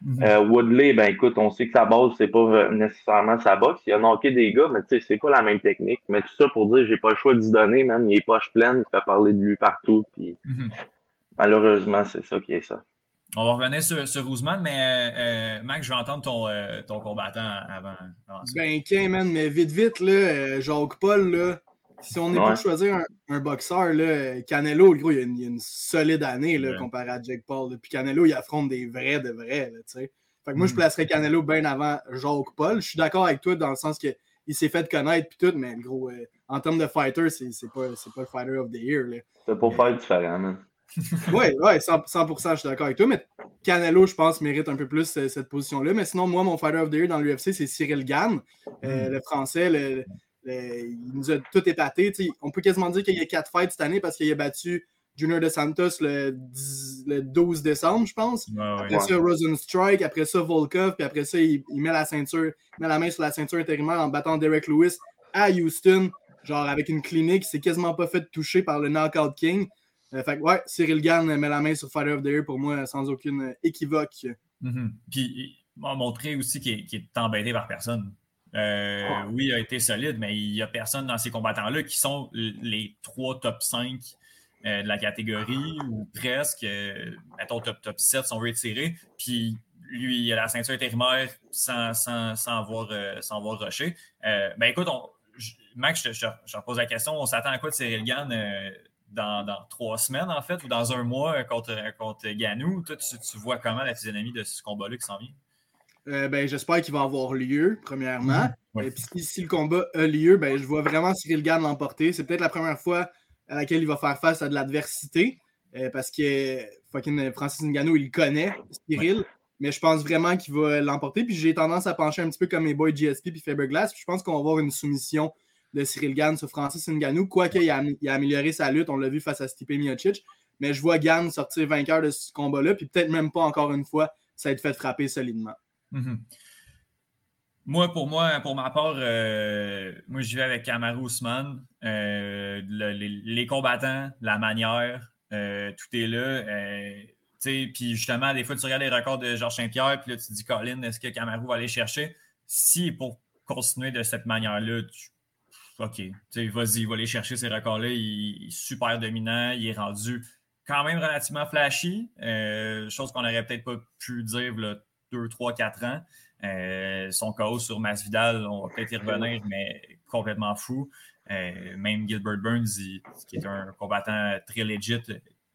Mm -hmm. euh, Woodley, ben écoute, on sait que sa base, c'est pas nécessairement sa boxe. Il a knocké des gars, mais tu sais, c'est pas la même technique. Mais tout ça pour dire, j'ai pas le choix d'y donner, même. Il est poche pleine, il fait parler de lui partout. Puis mm -hmm. malheureusement, c'est ça qui est ça. On va revenir sur, sur Ousmane, mais euh, Mac, je vais entendre ton, euh, ton combattant avant. avant ben, ok, man, mais vite, vite, là, euh, Jacques Paul, là, si on est ouais. pour choisir un, un, boxeur, là, Canelo, le gros, il y a une, il y a une solide année là, ouais. comparé à Jake Paul. Là. Puis Canelo, il affronte des vrais de vrais. Là, fait que moi, je placerais Canelo bien avant Jacques Paul. Je suis d'accord avec toi dans le sens qu'il s'est fait connaître puis tout, mais le gros, euh, en termes de fighter, c'est pas, pas le fighter of the year. C'est pour faire différent, man. Oui, [LAUGHS] ouais, 100%, 100% je suis d'accord avec toi, mais Canelo, je pense, mérite un peu plus euh, cette position-là. Mais sinon, moi, mon fighter of the year dans l'UFC, c'est Cyril Gann, euh, mm. le français, le, il nous a tout épaté. T'sais, on peut quasiment dire qu'il y a quatre fights cette année parce qu'il a battu Junior De Santos le, 10, le 12 décembre, je pense. Ouais, après ouais. ça, Rosenstrike. Après ça, Volkov. Puis après ça, il, il, met la ceinture, il met la main sur la ceinture intérimaire en battant Derek Lewis à Houston. Genre avec une clinique, il s'est quasiment pas fait toucher par le Knockout King. Euh, fait que ouais, Cyril Gann met la main sur Fighter of the Year pour moi sans aucune équivoque. Mm -hmm. Puis il m'a montré aussi qu'il est, qu est embêté par personne. Euh, oh. Oui, il a été solide, mais il n'y a personne dans ces combattants-là qui sont les trois top 5 euh, de la catégorie, ou presque, euh, mettons top, top 7 si on veut étirer. Puis lui, il a la ceinture intérimaire sans, sans, sans, avoir, sans avoir rushé. ben écoute, on, Max, je, te repose la question. On s'attend à quoi de Cyril Gann dans, trois semaines, en fait, ou dans un mois contre, contre Ganou? Toi, tu, vois comment la physionomie de ce combat-là qui s'en vient? ben, J'espère qu'il va avoir lieu, premièrement. Mhm. Et puis, si, le combat a lieu, ben, je vois vraiment Cyril Gann l'emporter. C'est peut-être la première fois à laquelle il va faire face à de l'adversité. Euh, parce que fucking Francis Ngannou, il connaît, Cyril. Mais je pense vraiment qu'il va l'emporter. Puis j'ai tendance à pencher un petit peu comme mes boys GSP et Faberglass. je pense qu'on va avoir une soumission de Cyril Gann sur Francis Ngannou. Quoique il a, il a amélioré sa lutte, on l'a vu face à Stipe Miocic. Mais je vois Gann sortir vainqueur de ce combat-là. Puis peut-être même pas encore une fois, ça va être fait frapper solidement. Mm-hmm. Moi, pour moi, pour ma part, euh, moi, je vais avec Kamaru Ousmane. Euh, les, combattants, la manière, euh, tout est là. puis justement, des fois, tu regardes les records de Georges Saint-Pierre, puis là, tu te dis, Colin, est-ce que Kamaru va aller chercher? Si pour continuer de cette manière-là, OK, vas-y, il va aller chercher ces records-là. Il, est super dominant, il est rendu quand même relativement flashy, chose qu'on n'aurait peut-être pas pu dire là, 2, 3, 4 ans. Euh, son chaos sur Masvidal, on va peut-être y revenir, mais complètement fou. Euh, même Gilbert Burns, qui est un combattant très legit,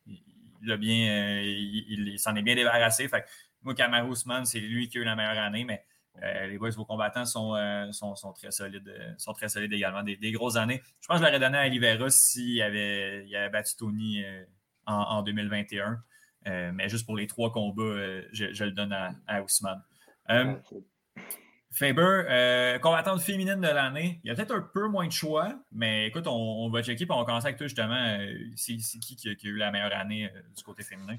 il, bien, euh, il, s'en est bien débarrassé. Fait moi, Kamaru c'est lui qui a eu la meilleure année, mais les boys, vos combattants sont, sont, très solides, sont très solides également. Des, grosses années. Je pense que je l'aurais donné à Oliveira s'il avait, il avait battu Tony en, 2021. mais juste pour les trois combats, je, le donne à, à Ousmane. Euh, Faber, euh, combattante féminine de l'année, il y a peut-être un peu moins de choix, mais écoute, on, va checker et on va commencer avec toi justement. Euh, c'est qui, qui, a eu la meilleure année du côté féminin?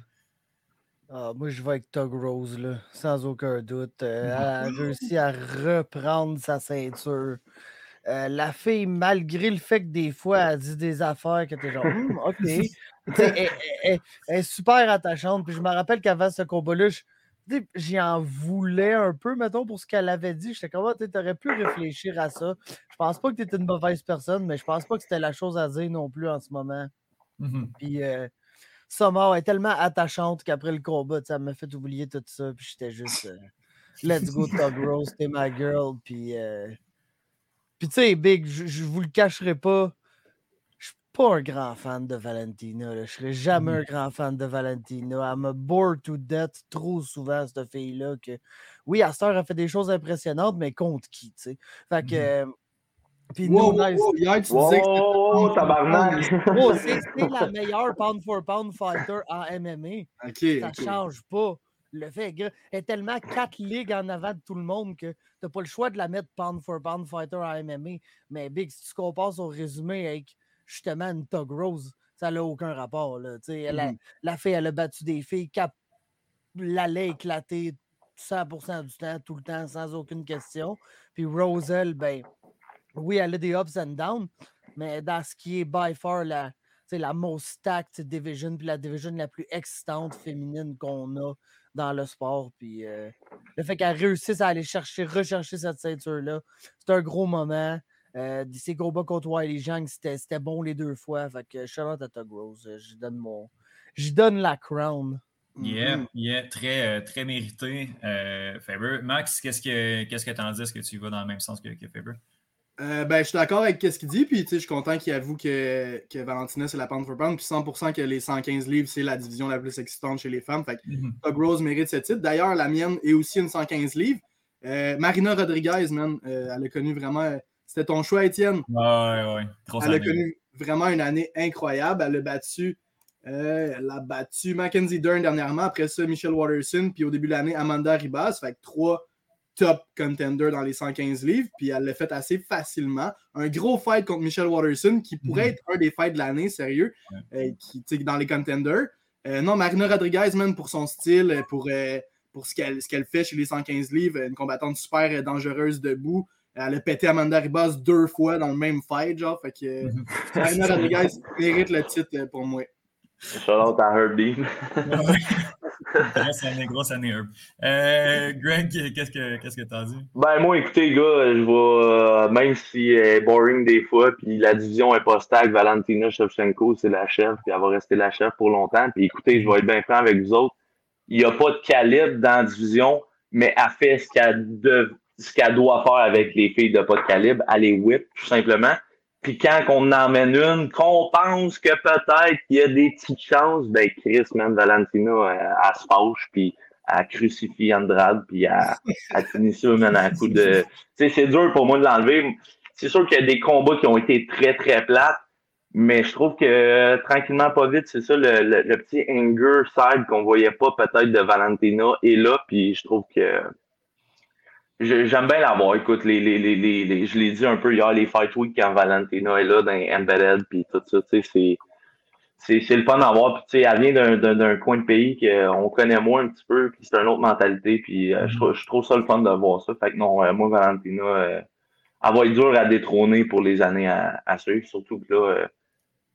Ah, moi, je vais avec Tug Rose, là, sans aucun doute. [LAUGHS] elle a réussi à reprendre sa ceinture. la fille, malgré le fait que des fois, elle dit des affaires que tu es genre, [LAUGHS] hum, OK. elle, est super attachante. Puis je me rappelle qu'avant ce combat-là, j'y en voulais un peu, mettons, pour ce qu'elle avait dit. J'étais comme, ah, tu aurais pu réfléchir à ça. Je pense pas que tu étais une mauvaise personne, mais je pense pas que c'était la chose à dire non plus en ce moment. Mmh puis, euh, est tellement attachante qu'après le combat, ça m'a fait oublier tout ça. Puis, j'étais juste, euh, let's go, [LAUGHS] Tug Rose, t'es ma girl. Puis, euh, puis tu sais, Big, je vous le cacherai pas pas un grand fan de Valentina. Je ne serai jamais mmh un grand fan de Valentina. Elle me bore to death trop souvent, cette fille-là. Que... Oui, Astor a fait des choses impressionnantes, mais contre qui, tu sais? Fait mmh que. Puis wow, nous, wow, tu disais que tabarnak! c'est la meilleure pound for pound fighter en MMA. ça ne change pas. Le fait qu'elle est tellement quatre ligues en avant de tout le monde que tu n'as pas le choix de la mettre pound for pound fighter en MMA. Mais Big, si tu compares son résumé avec justement une Tug Rose. Ça n'a aucun rapport. Là. Elle a, mmh La fille, elle a battu des filles, cap l'allait éclater 100% du temps, tout le temps, sans aucune question. Puis Roselle, ben, oui, elle a des ups and downs, mais dans ce qui est by far la, la most stacked division, puis la division la plus excitante féminine qu'on a dans le sport. Puis euh, le fait qu'elle réussisse à aller chercher, rechercher cette ceinture-là, c'est un gros moment. Euh, ses combats contre Wiley Jang, c'était bon les deux fois. Fait que shout out à Tug Rose. Euh, je donne mon. Je donne la crown. Yeah, mm-hmm. yeah, très, euh, très mérité, Faber. Max, qu'est-ce que qu'est-ce que tu en dis? Est-ce que tu vas dans le même sens que, que Faber? Ben, je suis d'accord avec ce qu'il dit, puis je suis content qu'il avoue que, que Valentina c'est la pound for pound, puis 100% que les 115 livres c'est la division la plus excitante chez les femmes. Fait que mm-hmm. Rose mérite ce titre. D'ailleurs, la mienne est aussi une 115 livres. Marina Rodriguez, man, elle a connu vraiment c'était ton choix, Étienne. Ouais, ouais, Elle a connu vraiment une année incroyable. Elle a battu, euh, elle a battu Mackenzie Dern dernièrement. Après ça, Michelle Watterson. Puis au début de l'année, Amanda Ribas. Fait que trois top contenders dans les 115 livres. Puis elle l'a fait assez facilement. Un gros fight contre Michelle Watterson qui pourrait mhm. être un des fights de l'année, sérieux, euh, qui, dans les contenders. Euh, non, Marina Rodriguez, même pour son style, pour, pour ce qu'elle fait chez les 115 livres, une combattante super dangereuse debout. Elle a pété Amanda Ribas deux fois dans le même fight, genre. Fait que Anna Rodriguez mérite le titre euh, pour moi. Shout out à Herb Dean. [LAUGHS] grosse année, grosse année, Herb. Euh, Greg, qu'est-ce que qu'est-ce que t'as dit? Ben moi, écoutez, gars, je vais, euh, même si elle est boring des fois, puis la division est pas stag, Valentina Shevchenko, c'est la chef, puis elle va rester la chef pour longtemps. Puis écoutez, je vais être bien franc avec vous autres. Il n'y a pas de calibre dans la division, mais elle fait ce qu'elle ce qu'elle doit faire avec les filles de pas de calibre, elle les whip, tout simplement. Puis quand on en emmène une, qu'on pense que peut-être qu'il y a des petites chances, ben Chris, même Valentina, elle, elle se fâche, puis elle crucifie Andrade, puis elle, elle finit ça, man, à coup de... Tu sais, c'est dur pour moi de l'enlever. C'est sûr qu'il y a des combats qui ont été très, très plates, mais je trouve que tranquillement, pas vite, c'est ça, le, le, le, petit anger side qu'on voyait pas peut-être de Valentina est là, puis je trouve que j'aime bien l'avoir. Écoute, les, les, les, les, je l'ai dit un peu hier, les Fight Week quand Valentina est là dans Embedded, puis tout ça, tu sais, c'est c'est le fun d'avoir. Puis, tu sais, elle vient d'un coin de pays qu'on connaît moins un petit peu, puis c'est une autre mentalité. Puis, euh, je, trouve, je trouve ça le fun de voir ça. Fait que non, euh, moi, Valentina, euh, elle va être dure à détrôner pour les années à, à suivre. Surtout que là,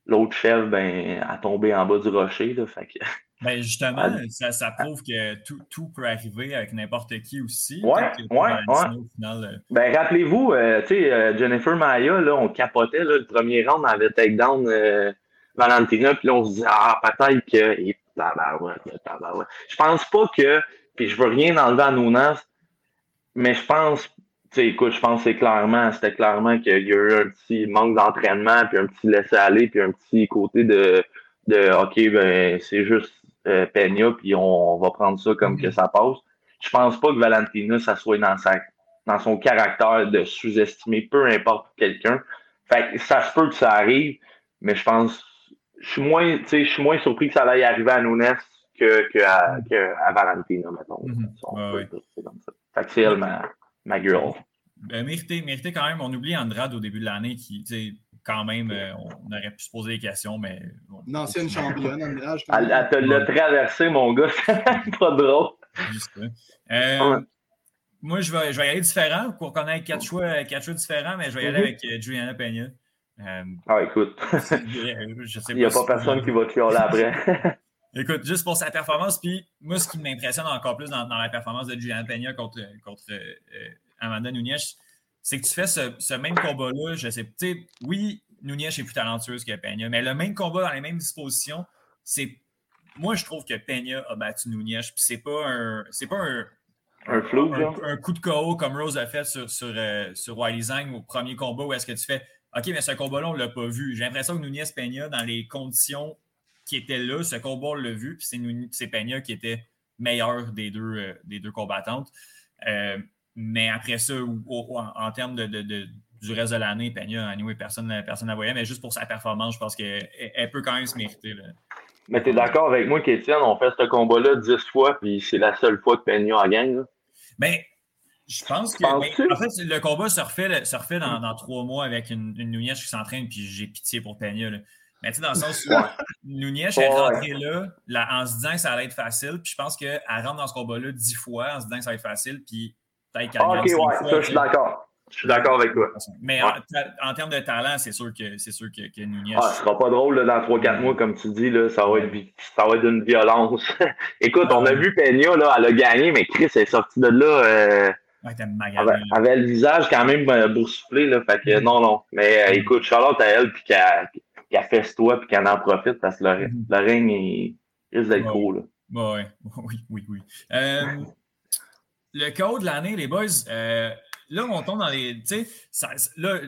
l'autre chef, ben, a tombé en bas du rocher. Là, fait que... [LAUGHS] Ben justement, ça, ça, prouve que tout, tout, peut arriver avec n'importe qui aussi. Ouais, ouais, ouais. Final, euh... Ben rappelez-vous, euh, tu sais, euh, Jennifer Maya, là, on capotait là, le premier round, on avait takedown euh, Valentina, puis là, on se dit Ah, peut-être que. Et, Je pense pas que. Puis je veux rien enlever à Nounas, mais je pense sais, écoute, je pense que c'est clairement, c'était clairement qu'il y a eu un petit manque d'entraînement, puis un petit laisser-aller, puis un petit côté de, de OK, ben, c'est juste euh, Peña, puis on, va prendre ça comme que ça passe. Je pense pas que Valentina, ça soit dans sa dans son caractère de sous-estimer peu importe quelqu'un. Fait que ça se peut que ça arrive, mais je pense je suis moins, je suis moins surpris que ça aille arriver à Nunes que, que, à, que à Valentina, mettons. Mm-hmm. ouais, Fait que c'est elle ma, ma girl. Ben, mérité, mérité quand même. On oublie Andrade au début de l'année qui, quand même, euh, on aurait pu se poser des questions, mais. Une ancienne championne, Andrade. Elle, elle te l'a traversé, mon gars. [LAUGHS] C'est pas drôle. Juste euh, Moi, je vais, je vais y aller différent pour connaître quatre choix, quatre choix différents, mais je vais y aller mm-hmm. avec euh, Juliana Peña. Euh, ah, écoute. [LAUGHS] Il n'y a pas, personne qui va te là après. [LAUGHS] Écoute, juste pour sa performance, puis moi, ce qui m'impressionne encore plus dans, la performance de Juliana Peña contre, contre Amanda Nunes, c'est que tu fais ce, même combat-là. Je sais, tu sais, oui, Nunes est plus talentueuse que Peña, mais le même combat dans les mêmes dispositions, c'est. Moi, je trouve que Peña a battu Nunes, puis c'est pas un. C'est pas un. Un, flou, un, coup de KO comme Rose a fait sur, sur, euh, sur Wiley au premier combat où est-ce que tu fais OK, mais ce combat-là, on ne l'a pas vu. J'ai l'impression que Nunez Peña, dans les conditions qui étaient là, ce combat, on l'a vu, puis c'est Peña qui était meilleur des deux, euh, des deux combattantes. Euh, mais après ça, en, termes de, du reste de l'année, Peña, anyway, personne ne la voyait, mais juste pour sa performance, je pense qu'elle peut quand même se mériter. Mais tu es d'accord avec moi qu'Étienne, on fait ce combat-là dix fois, puis c'est la seule fois que Peña a gagné? Ben, je pense que. en fait, le combat se refait, se refait dans, trois mois avec une, une qui s'entraîne, puis j'ai pitié pour Peña. Mais tu sais, dans le sens où Nunez est rentrée là, en se disant que ça allait être facile, puis je pense qu'elle rentre dans ce combat-là dix fois en se disant que ça va être facile, puis peut-être Ok, ouais, ça, je suis d'accord. Je suis d'accord avec toi. Mais en, termes de talent, c'est sûr que c'est sûr que, que Nunez. Ah, ce sera pas drôle là, dans 3-4 mois, comme tu dis, là, ça, va être, ça va être d'une violence. [LAUGHS] Écoute, on a vu Peña, là, elle a gagné, mais Chris est sorti de là. Euh, ouais, avait, avait, le visage quand même euh, boursouflé, là. Fait que non, non. Mais euh, écoute, Charlotte à elle, puis qu'elle qu'elle fesse toi puis qu'elle en profite parce que le, mm le règne risque d'être gros. Là. Ouais, [LAUGHS] oui, oui, oui. Euh, le code de l'année, les boys, euh, là, on tombe dans les. Tu sais, là,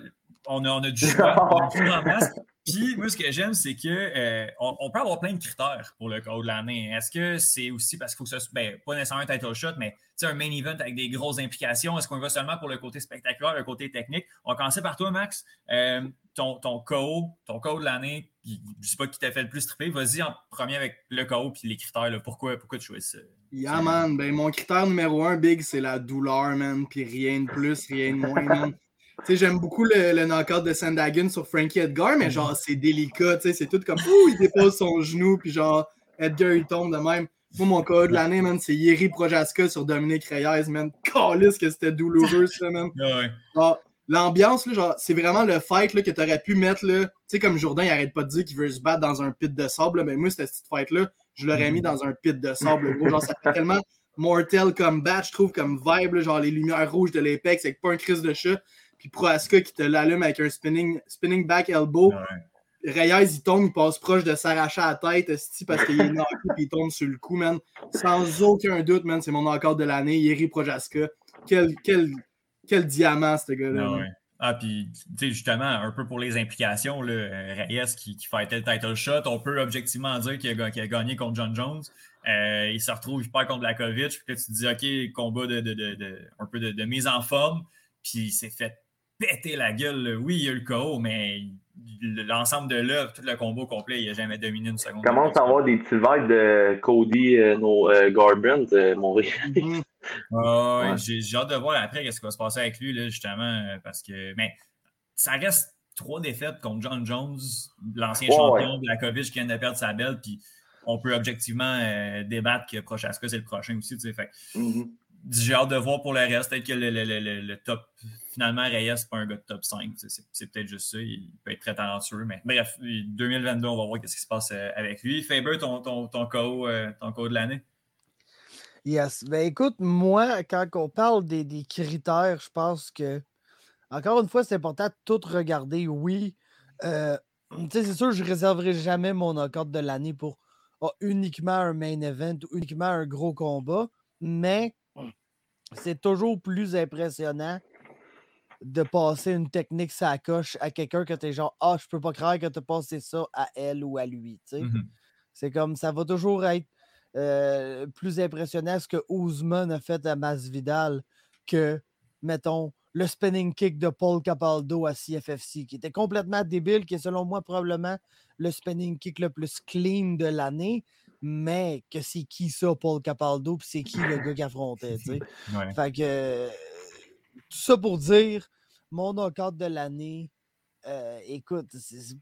on a, on a du choix, on a du [LAUGHS] en masse. Puis, moi, ce que j'aime, c'est qu'on euh, on peut avoir plein de critères pour le code de l'année. Est-ce que c'est aussi parce qu'il faut que soit, ben, pas nécessairement un title shot, mais un main event avec des grosses implications? Est-ce qu'on va seulement pour le côté spectaculaire, le côté technique? On va commencer par toi, Max. Euh, ton, ton KO, ton KO de l'année, je ne sais pas qui t'a fait le plus triper. Vas-y en premier avec le KO puis les critères. Là. Pourquoi, pourquoi tu choisis ça? Yeah, man. Ben, mon critère numéro un, big, c'est la douleur, man. Puis rien de plus, rien de moins, man. Tu sais, j'aime beaucoup le, le knockout de Sandagun sur Frankie Edgar, mais genre, c'est délicat, tu sais, c'est tout comme, ouh, il dépose son genou, puis genre, Edgar, il tombe de même. Moi, mon cas de l'année, man, c'est Yeri Projaska sur Dominique Reyes, man. Calisse que c'était douloureux, ça, man. [LAUGHS] L'ambiance, genre, c'est vraiment le fight là, que tu aurais pu mettre, là. Tu sais, comme Jourdain, il arrête pas de dire qu'il veut se battre dans un pit de sable, mais moi, cette petite fight-là, je l'aurais mis dans un pit de sable, gros. Genre, ça fait tellement mortel comme bat, je trouve, comme vibe, genre les lumières rouges de l'Apex avec pas un crise de chat puis Proaska qui te l'allume avec un spinning, spinning back elbow. Reyes, il tombe, il passe proche de s'arracher à la tête parce qu'il est knocké [LAUGHS] puis il tombe sur le coup, man. Sans aucun doute, c'est mon encore de l'année. Yeri Projaska. Quel, quel, quel diamant, ce gars-là. Ah Ah, puis, tu sais, justement, un peu pour les implications, là, Reyes qui, qui fait le title shot, on peut objectivement dire qu'il a, a, gagné contre John Jones. Euh, il se retrouve, il perd contre Blakovic, puis là, tu te dis, OK, combat de, de, de, un peu de, mise en forme, puis il s'est fait péter la gueule. Oui, il y a eu le KO, mais l'ensemble de l'œuvre, tout le combat complet, il n'a jamais dominé une seconde. Commence à avoir des petits vibes de Cody euh, no, euh, Garbrandt, euh, mon ouais. J'ai hâte de voir après ce qui va se passer avec lui, là, justement, euh, parce que. Mais ça reste trois défaites contre John Jones, l'ancien champion de la COVID qui vient de perdre sa belle, puis on peut objectivement débattre que Prochaska, c'est le prochain aussi. Tu sais, fait. Mm-hmm. J'ai hâte de voir pour le reste. Peut-être que le, le, le, le, top finalement, Reyes, c'est pas un gars de top 5. C'est peut-être juste ça. Il peut être très talentueux. Mais bref, 2022, on va voir ce qui se passe euh, avec lui. Faber, ton, ton, ton, KO, euh, ton de l'année? Yes. Ben écoute, moi, quand on parle des, des critères, je pense que, encore une fois, c'est important de tout regarder. Oui, euh, c'est sûr, je ne réserverai jamais mon knockout de l'année pour oh, uniquement un main event ou uniquement un gros combat, mais c'est toujours plus impressionnant de passer une technique ça coche à quelqu'un que tu es genre Ah, je peux pas croire que tu as passé ça à elle ou à lui. Mmh c'est comme ça va toujours être euh, plus impressionnant ce que Ousmane a fait à Masvidal que, mettons, le spinning kick de Paul Capaldo à CFFC, qui était complètement débile, qui est selon moi probablement le spinning kick le plus clean de l'année, mais que c'est qui ça, Paul Capaldo, puis c'est qui le gars qui affrontait, tu sais? [LAUGHS] Fait que tout ça pour dire, mon knockout de l'année, euh, écoute,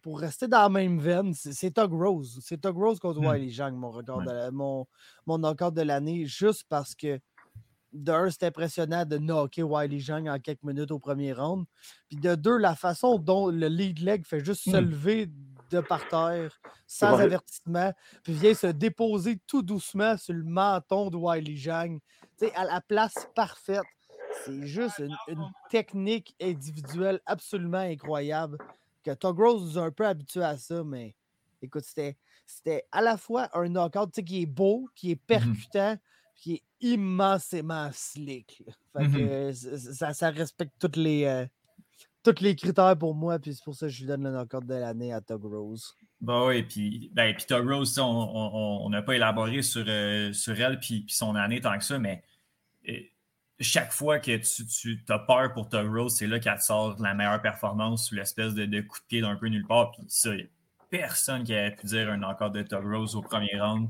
pour rester dans la même veine, c'est Tug Rose. C'est Tug Rose contre mmh. Wiley Jang, mon, record de, mon, mon knockout de l'année, juste parce que d'un, c'est impressionnant de knocker Wiley Jang en quelques minutes au premier round. Puis de deux, la façon dont le lead leg fait juste se mmh. lever de par terre sans avertissement, puis vient se déposer tout doucement sur le menton de Wiley Jang, à la place parfaite. C'est juste une, technique individuelle absolument incroyable que Tug Rose nous a un peu habitué à ça, mais écoute, c'était, à la fois un knockout qui est beau, qui est mmh percutant, qui est immensément slick. Mmh ça, ça, respecte toutes les, euh, tous les critères pour moi, puis c'est pour ça que je lui donne le knockout de l'année à Tug Rose. Bah oui, puis ben, Tug Rose, on n'a pas élaboré sur, euh, sur elle puis son année tant que ça, mais chaque fois que tu, tu as peur pour Tug Rose, c'est là qu'elle sort la meilleure performance ou l'espèce de, de, coup de pied d'un peu nulle part. Puis ça, il n'y a personne qui avait pu dire un encore de Tug Rose au premier round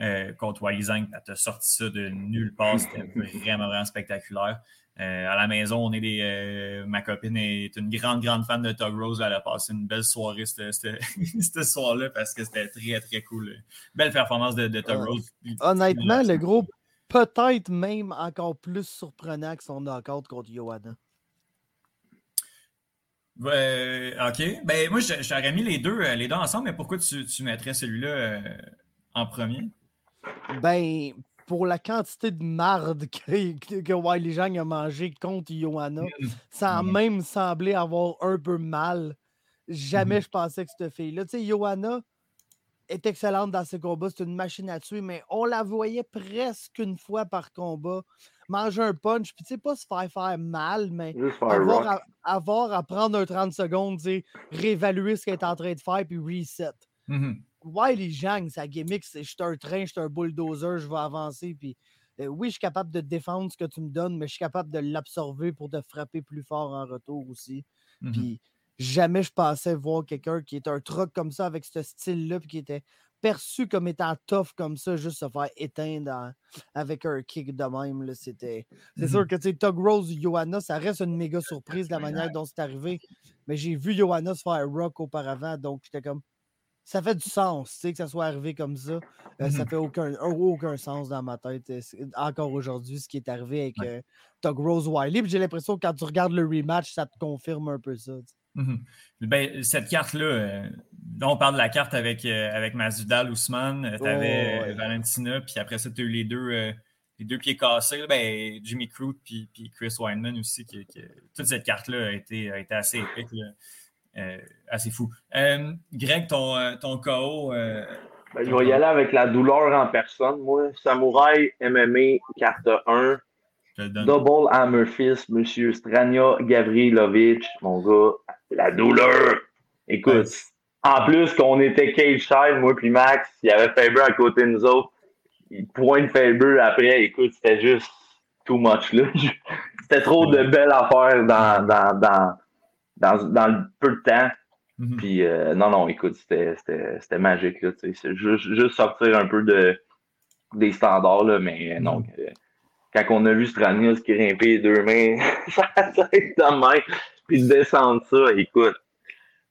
euh, contre Wally Zhang. Elle t'a sorti ça de nulle part. C'était [LAUGHS] vraiment, vraiment spectaculaire. Euh, à la maison, on est des. Euh, ma copine est une grande, grande fan de Tug Rose. Elle a passé une belle soirée ce [LAUGHS] soir-là parce que c'était très, très cool. Belle performance de, de Tug Rose. Honnêtement, le groupe peut-être même encore plus surprenant que son knockout contre Johanna. ok. Ben, moi, j'aurais mis les deux, euh, les deux ensemble, mais pourquoi tu, tu mettrais celui-là euh, en premier? Ben, pour la quantité de marde que, que, Wiley Jang a mangé contre Johanna, mm. ça a mm. même semblé avoir un peu mal. Jamais mm-hmm. je pensais que cette fille-là. Tu sais, Johanna, est excellente dans ses combats. C'est une machine à tuer, mais on la voyait presque une fois par combat manger un punch, puis tu sais, pas se faire faire mal, mais avoir à, prendre un 30 secondes, réévaluer ce qu'elle est en train de faire, puis reset. Mm Wiley Zhang, sa gimmick, c'est je suis un train, je suis un bulldozer, je vais avancer, puis euh, oui, je suis capable de défendre ce que tu me donnes, mais je suis capable de l'absorber pour te frapper plus fort en retour aussi. Mm-hmm. Puis jamais je pensais voir quelqu'un qui est un truc comme ça avec ce style-là, puis qui était perçu comme étant tough comme ça, juste se faire éteindre avec un kick de même. C'était... C'est sûr mmh que Tug Rose Johanna, ça reste une méga surprise la manière dont c'est arrivé. Mais j'ai vu Johanna se faire rock auparavant, donc j'étais comme. Ça fait du sens, tu sais, que ça soit arrivé comme ça. Euh, ça mmh fait aucun, aucun sens dans ma tête. Euh, encore aujourd'hui, ce qui est arrivé avec euh, Tug Rose Wiley. j'ai l'impression que quand tu regardes le rematch, ça te confirme un peu ça. Mhm. Ben, cette carte-là, euh, on parle de la carte avec, euh, avec Masvidal, Ousmane, euh, tu avais Valentina, puis après ça, tu as eu les deux, les deux pieds cassés, ben, Jimmy Crute puis, puis Chris Weinman aussi. Qui, toute cette carte-là a été, a été assez épique, assez fou. Greg, ton, ton KO. Ben, je vais y aller avec la douleur en personne. Moi, Samouraï MMA, carte 1. Double Hammer Fist, Monsieur Strania Gavrilovic, mon gars, la douleur. Écoute, en plus qu'on était cage side, moi puis Max, il y avait Faber à côté de nous autres. Il pointe Faber après, écoute, c'était juste too much là. [LAUGHS] c'était trop de belles affaires dans, dans, dans, dans, dans le peu de temps. Mm-hmm. Puis euh, non, non, écoute, c'était magique. Là, juste, juste sortir un peu de, des standards, là, mais euh, non. Mm-hmm. Euh, quand on a vu Stranius qui rimpait deux mains, [LAUGHS] ça tête de main, puis descendre ça, écoute,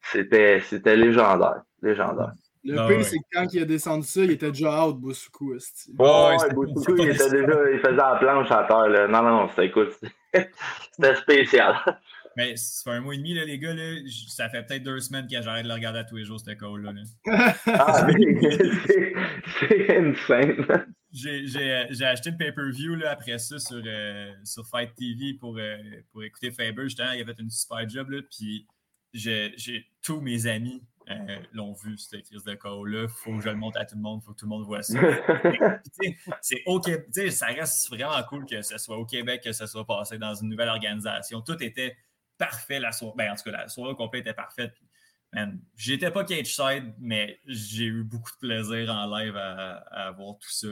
c'était légendaire. Légendaire. Le ah pire, c'est que quand il a descendu ça, il était déjà out, Boussukou. Oh, ouais, Boussukou, il était déjà, il faisait la planche à terre. Là. Non, non, c'était, écoute, [LAUGHS] c'était spécial. Mais ça fait un mois et demi, là, les gars. Là, ça fait peut-être deux semaines que j'arrête de le regarder à tous les jours, ce call-là. [LAUGHS] ah, c'est insane. J'ai acheté le pay-per-view après ça sur, euh, sur Fight TV pour, euh, pour écouter Faber. Justement, il a fait une super job. Là, puis j'ai tous mes amis euh, l'ont vu, cette crise de call-là. Faut que je le montre à tout le monde. Faut que tout le monde voit ça. [LAUGHS] c'est OK. Ça reste vraiment cool que ce soit au Québec, que ce soit passé dans une nouvelle organisation. Tout était parfait la soirée. Ben, en tout cas, la soirée complète était parfaite. J'étais pas cage side, mais j'ai eu beaucoup de plaisir en live à, à voir tout ça.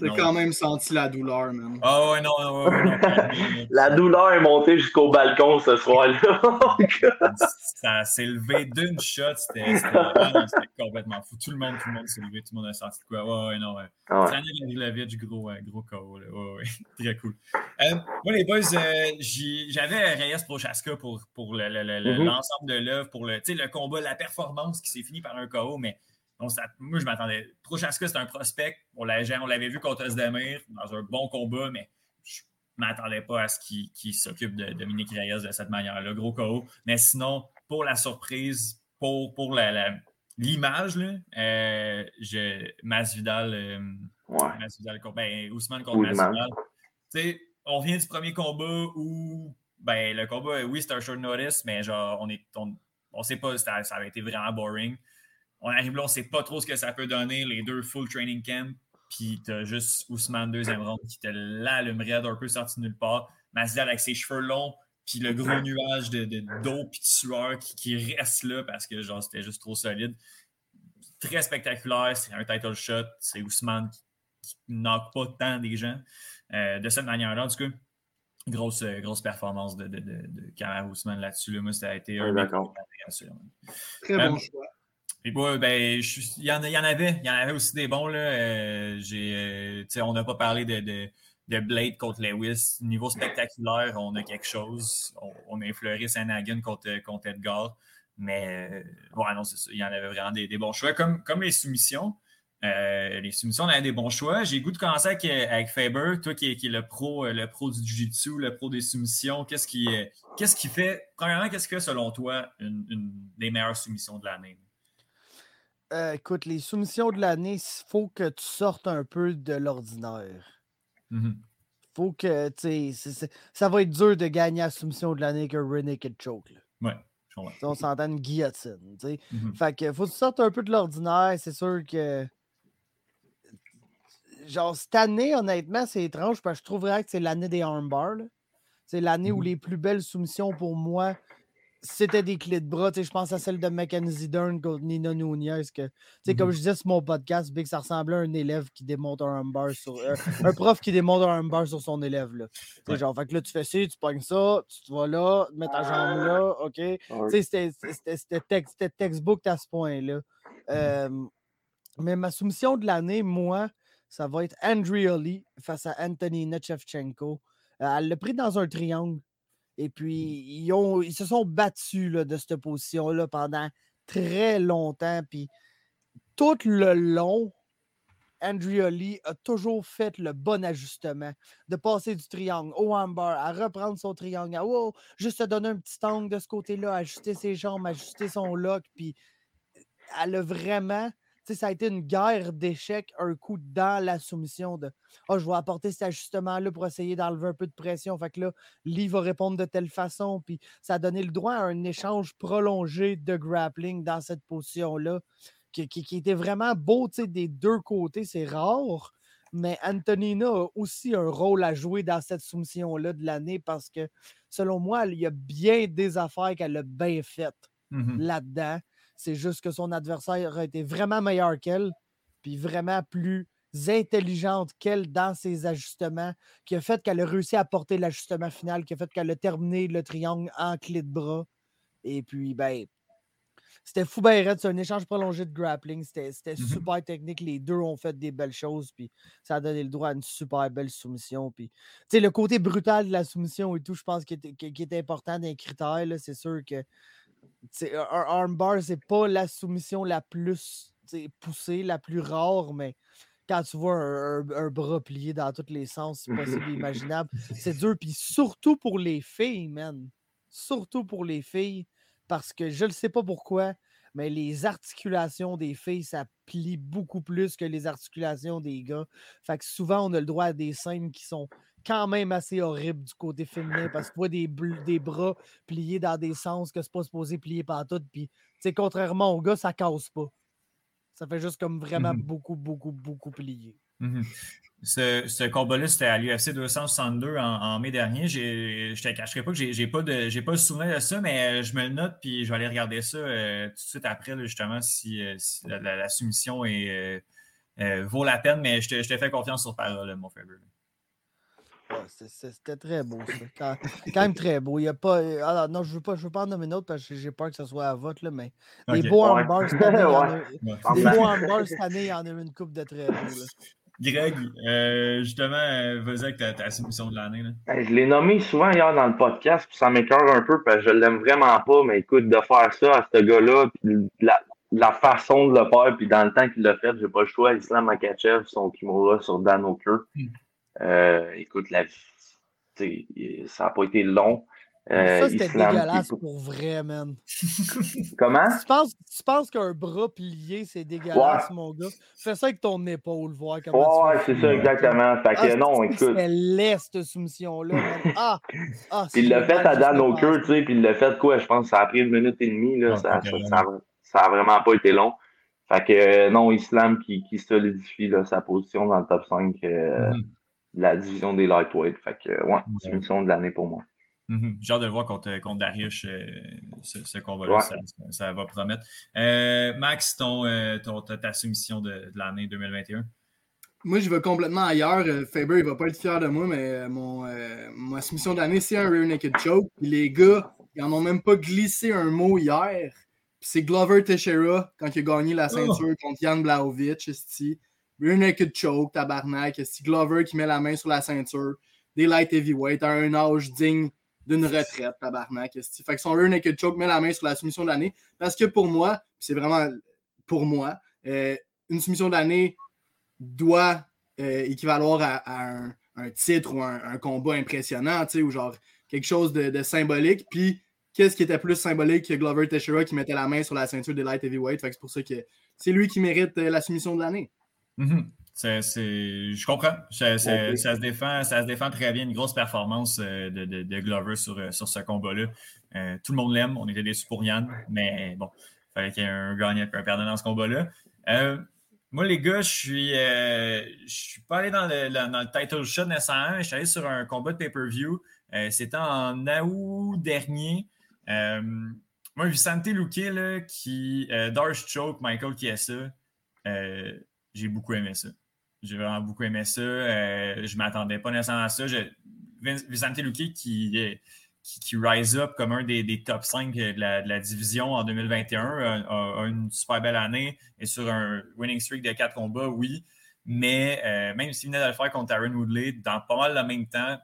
T'as quand même senti la douleur, man. Ah ouais, non, non, non, [LAUGHS] La douleur est montée jusqu'au balcon ce soir-là. [LAUGHS] ça s'est levé d'une shot. C'était complètement fou. Tout le monde, tout le monde s'est levé. Tout le monde a senti quoi. Ouais, ouais, non. Ouais. Ah ouais. Daniel gros, gros KO. Ouais, ouais. [LAUGHS] Très cool. Euh, moi, les boys, euh, j'avais Reyes Prochaska pour, pour mm-hmm. l'ensemble le, de l'œuvre, pour le, le combat la performance qui s'est fini par un KO, mais moi, je m'attendais. Prochaska, c'est un prospect. On l'avait vu contre Osdemir dans un bon combat, mais je ne m'attendais pas à ce qu'il s'occupe de Dominique Reyes de cette manière-là. Gros KO. Mais sinon, pour la surprise, pour, pour l'image, euh, Masvidal, euh, Masvidal ben, Ousmane contre Masvidal. on vient du premier combat où ben, le combat, oui, c'est un short notice, mais genre, on est, on sait pas, ça, ça avait été vraiment boring. On arrive là, on sait pas trop ce que ça peut donner, les deux full training camp. Puis t'as juste Ousmane, deuxième round, qui était là, le raid, un peu sorti nulle part. Masvidal avec ses cheveux longs, puis le gros nuage de, d'eau puis de sueur qui, reste là parce que genre c'était juste trop solide. Très spectaculaire, c'est un title shot. C'est Ousmane qui, knock pas tant des gens. Euh, de cette manière-là, en tout cas, grosse, euh, grosse performance de, de, de, de Ousmane là-dessus. Moi, ça a été un d'accord. Très bon euh, choix. Et ben, il, y en, il y en avait. Il y en avait aussi des bons. Là. Euh, j'ai, on n'a pas parlé de, de, Blade contre Lewis. Niveau spectaculaire, on a quelque chose. On, a effleuré Saint-Hagen contre, contre Edgar. Mais ouais, non, c'est ça. Il y en avait vraiment des, bons choix. Comme, les soumissions. Euh, les soumissions, on a des bons choix. J'ai goût de commencer avec, avec Faber, toi qui es, le pro, euh, le pro du Jiu-Jitsu, le pro des soumissions. Qu'est-ce qui, euh, qui fait, premièrement, qu'est-ce qui fait selon toi une, des meilleures soumissions de l'année? écoute, les soumissions de l'année, il faut que tu sortes un peu de l'ordinaire. Mm-hmm. faut que, tu sais, ça va être dur de gagner la soumission de l'année que Reneked Choke. Ouais. On s'entend une guillotine. Mm-hmm. Fait que faut que tu sortes un peu de l'ordinaire. C'est sûr que genre, cette année, honnêtement, c'est étrange parce que je trouverais que c'est l'année des armbars. C'est l'année où mmh les plus belles soumissions pour moi, c'était des clés de bras. Je pense à celle de Mackenzie Dern contre Nina Nunez. Que, mmh Comme je disais sur mon podcast, Big, ça ressemblait à un élève qui démonte un armbar sur. Euh, [LAUGHS] un prof qui démonte un armbar sur son élève. Là. Genre, fait que là, tu fais ça, tu pognes ça, tu vas là, tu mets ta jambe là, OK? C'était textbook à ce point-là. Mmh euh, mais ma soumission de l'année, moi, ça va être Andrea Lee face à Anthony Nechevchenko. Euh, elle l'a pris dans un triangle. Et puis, mmh. ils, ont, ils se sont battus là, de cette position-là pendant très longtemps. Puis, tout le long, Andrea Lee a toujours fait le bon ajustement de passer du triangle au armbar, à reprendre son triangle, à oh, juste donner un petit angle de ce côté-là, ajuster ses jambes, ajuster son lock. Puis, elle a vraiment ça a été une guerre d'échecs, un coup dans la soumission de oh, je vais apporter cet ajustement-là pour essayer d'enlever un peu de pression. Fait que là, Lee va répondre de telle façon. Puis ça a donné le droit à un échange prolongé de grappling dans cette position-là, qui, qui, était vraiment beau des deux côtés. C'est rare. Mais Antonina a aussi un rôle à jouer dans cette soumission-là de l'année parce que, selon moi, il y a bien des affaires qu'elle a bien faites Mhm. là-dedans. C'est juste que son adversaire a été vraiment meilleur qu'elle, puis vraiment plus intelligente qu'elle dans ses ajustements, qui a fait qu'elle a réussi à porter l'ajustement final, qui a fait qu'elle a terminé le triangle en clé de bras. Et puis, ben, c'était fou ben c'est un échange prolongé de grappling. C'était Mhm. super technique. Les deux ont fait des belles choses, puis ça a donné le droit à une super belle soumission. Puis, tu sais, le côté brutal de la soumission et tout, je pense qui est, est important d'un critère. C'est sûr que un armbar, c'est pas la soumission la plus poussée, la plus rare, mais quand tu vois un, un- un bras plié dans tous les sens possibles [LAUGHS] et imaginables, c'est dur. Puis surtout pour les filles, man. Surtout pour les filles, parce que je ne sais pas pourquoi, mais les articulations des filles, ça plie beaucoup plus que les articulations des gars. Fait que souvent, on a le droit à des scènes qui sont quand même assez horribles du côté féminin parce que tu vois des, des bras pliés dans des sens que c'est pas supposé plier partout. Puis, tu sais, contrairement aux gars, ça casse pas. Ça fait juste comme vraiment Mhm. beaucoup, beaucoup, beaucoup plié. Mhm. Ce, ce combat-là, c'était à l'UFC 262 en, en mai dernier. Je te cacherai pas que j'ai pas de j'ai pas le souvenir de ça, mais euh, je me le note puis je vais aller regarder ça euh, tout de suite après, là, justement, si, euh, si la, la- la soumission est, euh, euh, vaut la peine, mais je te, je te fais confiance sur parole, mon Faber. C'était très beau, ça. Quand, quand même très beau. Il y a pas. euh, Alors, non, je veux pas, je veux pas en nommer d'autres parce que j'ai peur que ce soit à vote, là, mais des Ok. beaux Ouais. armbars cette [LAUGHS] année, en a- Ouais. beaux cette année, il y en a eu une coupe de très beaux. là. Greg, euh, justement, euh, vas-y avec ta, ta soumission de l'année. Hey, Je l'ai nommé souvent hier dans le podcast, puis ça m'écœure un peu parce que je l'aime vraiment pas, mais écoute, de faire ça à ce gars-là, puis la, la façon de le faire, puis dans le temps qu'il l'a fait, j'ai pas le choix. Islam Makachev, son Kimura sur Dan Hooker. Mm. Euh, écoute, la, ça n'a pas été long. Euh, ça, c'était Islam qui- dégueulasse pour vrai, man. [LAUGHS] Comment? Tu penses, tu penses qu'un bras plié, c'est dégueulasse, mon gars? Fais ça avec ton épaule, voir comment Ouais, tu ouais, fais. c'est ça, exactement. Fait que Ah, non, écoute. C'était laid, cette soumission-là. [LAUGHS] Ah! ah Puis il l'a fait à Dan Hooker, penser. tu sais, puis il l'a fait quoi? Je pense que ça a pris une minute et demie, là. Ouais, ça, ok, ça, ouais. ça, a- ça a vraiment pas été long. Fait que euh, non, Islam qui, qui solidifie là, sa position dans le top 5 euh, Mhm. De la division des lightweight. Fait que ouais, Ouais. c'est une mission de l'année pour moi. Mhm. J'ai hâte de le voir contre, contre Darius, euh, ce, ce combat-là, Ouais. ça, va promettre. Euh, Max, ton, euh, ton- ta, ta soumission de, de l'année 2021? Moi, je vais complètement ailleurs. Faber, il va pas être fier de moi, mais mon, ma soumission d'année, c'est un rear naked choke. Puis les gars, ils en ont même pas glissé un mot hier. C'est Glover Teixeira quand il a gagné la ceinture contre Jan Blaovic. Rear naked choke, tabarnak. esti. Glover qui met la main sur la ceinture? Des light heavyweight à un âge digne d'une retraite, tabarnak. Fait que son rear naked choke met la main sur la soumission de l'année. Parce que pour moi, c'est vraiment pour moi, euh, une soumission d'année doit euh, équivaloir à, un, titre ou un, combat impressionnant, tu sais, ou genre quelque chose de, de symbolique. Puis, qu'est-ce qui était plus symbolique que Glover Teixeira qui mettait la main sur la ceinture des light heavyweight? C'est pour ça que c'est lui qui mérite euh, la soumission de l'année. Mhm. C'est- c'est- Je comprends. Ça, se défend, ça se défend très bien. Une grosse performance euh, de, de- de Glover sur, euh, sur ce combat-là. Euh, tout le monde l'aime. On était déçus pour Yann, mais bon, il fallait qu'il y ait un gagnant et un perdant dans ce combat-là. Euh, moi, les gars, je suis, euh, je suis pas allé dans le, dans le title shot nécessairement. Je suis allé sur un combat de pay-per-view. C'était en août dernier. Moi, Vicente Luque, là, qui Darsh Choke, Michael Chiesa, euh, j'ai beaucoup aimé ça. J'ai vraiment beaucoup aimé ça. Euh, je ne m'attendais pas nécessairement à ça. Je, Vicente Luque qui, qui, rise up comme un des, des top 5 de la, division en 2021 a, une super belle année et sur un winning streak de 4 combats, oui. Mais euh, même s'il venait de le faire contre Aaron Woodley, dans pas mal le même temps,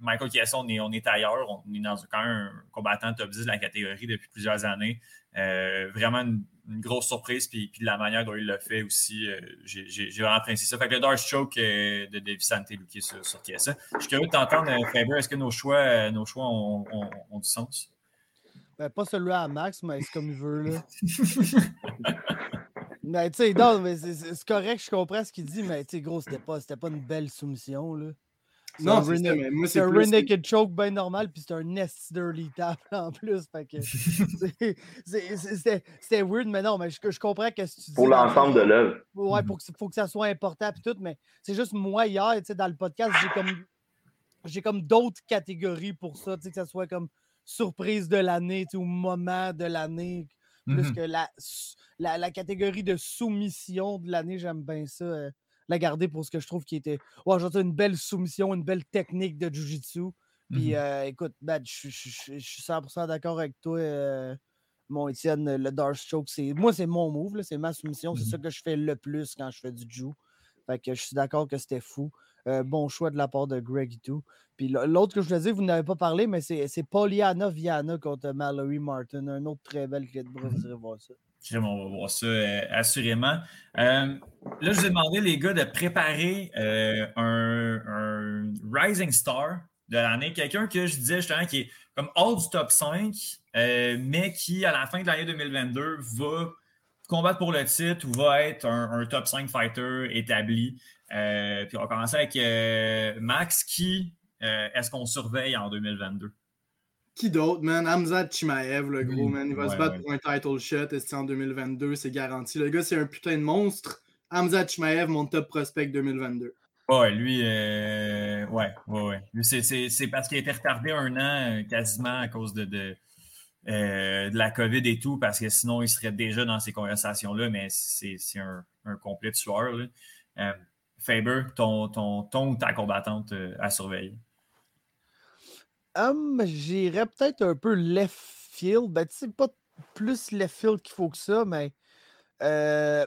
Michael Chiesa, on est, on est ailleurs. On est dans quand même un combattant top 10 de la catégorie depuis plusieurs années. Euh, vraiment une, une grosse surprise. Puis, puis la manière dont il l'a fait aussi, euh, j'ai vraiment apprécié ça. Fait que le Dark Choke euh, de, Vicente Luque sur, sur Chiesa. Je suis curieux de t'entendre, euh, Faber. Est-ce que nos choix, euh, nos choix ont, ont- ont du sens? Ben, pas celui-là à Max, mais c'est comme il veut, là. [LAUGHS] mais tu sais, non, mais c'est- correct, je comprends ce qu'il dit, mais tu sais, gros, c'était pas, c'était pas une belle soumission, là. Non, c'est ça, mais moi, c'est un plus... naked choke bien normal, puis c'est un nest dirty tap en plus. [LAUGHS] C'était weird, mais non, mais je, je comprends que tu dis. Pour l'ensemble de l'œuvre. Ouais, pour que, faut que ça soit important, puis tout, mais c'est juste moi, hier, tu sais, dans le podcast, j'ai comme, j'ai comme d'autres catégories pour ça, tu sais, que ça soit comme surprise de l'année, ou moment de l'année, plus Mhm. que la, la, la, catégorie de soumission de l'année, j'aime bien ça. euh, la garder pour ce que je trouve qui était. Ouais, une belle soumission, une belle technique de Jiu-Jitsu. Puis Mhm. euh, écoute, ben, je, je- je- je suis 100% d'accord avec toi, euh, mon Étienne. Le Dark Choke. Moi, c'est mon move, c'est ma soumission. C'est Mhm. ça que je fais le plus quand je fais du Jiu. Fait que je suis d'accord que c'était fou. Euh, bon choix de la part de Greg et tout. Puis l'autre que je voulais dire, vous n'avez pas parlé, mais c'est Poliana Viana contre Mallory Martin. Un autre très belle clé de bras, vous irez voir ça. On va voir ça euh, assurément. Euh, là, je vous ai demandé, les gars, de préparer euh, un, Rising Star de l'année. Quelqu'un que je disais justement qui est comme hors du top 5, euh, mais qui, à la fin de l'année 2022, va combattre pour le titre ou va être un, un top 5 fighter établi. Puis on va commencer avec Max, qui est-ce qu'on surveille en 2022? Qui d'autre, man? Hamza Chimaev, le gros, man. Il va se battre ouais. pour un title shot est-ce que en 2022, c'est garanti. Le gars, c'est un putain de monstre. Hamza Chimaev, mon top prospect 2022. Ouais, lui, euh, ouais, ouais, ouais. Lui, c'est- parce qu'il a été retardé un an euh, quasiment à cause de, de, euh, de la COVID et tout, parce que sinon, il serait déjà dans ces conversations-là, mais c'est un, un complet tueur. là. Euh, Faber, ton, ton, ton ou ta combattante à surveiller? Hum, j'irais peut-être un peu left field. Ben, tu sais, pas plus left field qu'il faut que ça, mais euh,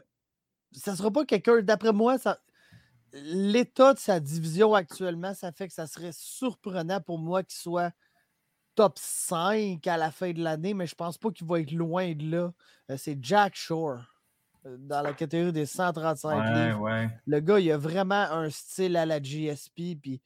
ça sera pas quelqu'un. D'après moi, ça. L'état de sa division actuellement, ça fait que ça serait surprenant pour moi qu'il soit top 5 à la fin de l'année, mais je pense pas qu'il va être loin de là. Euh, c'est Jack Shore euh, dans la catégorie des 135 Ouais, livres. ouais. Le gars, il a vraiment un style à la GSP. Puis,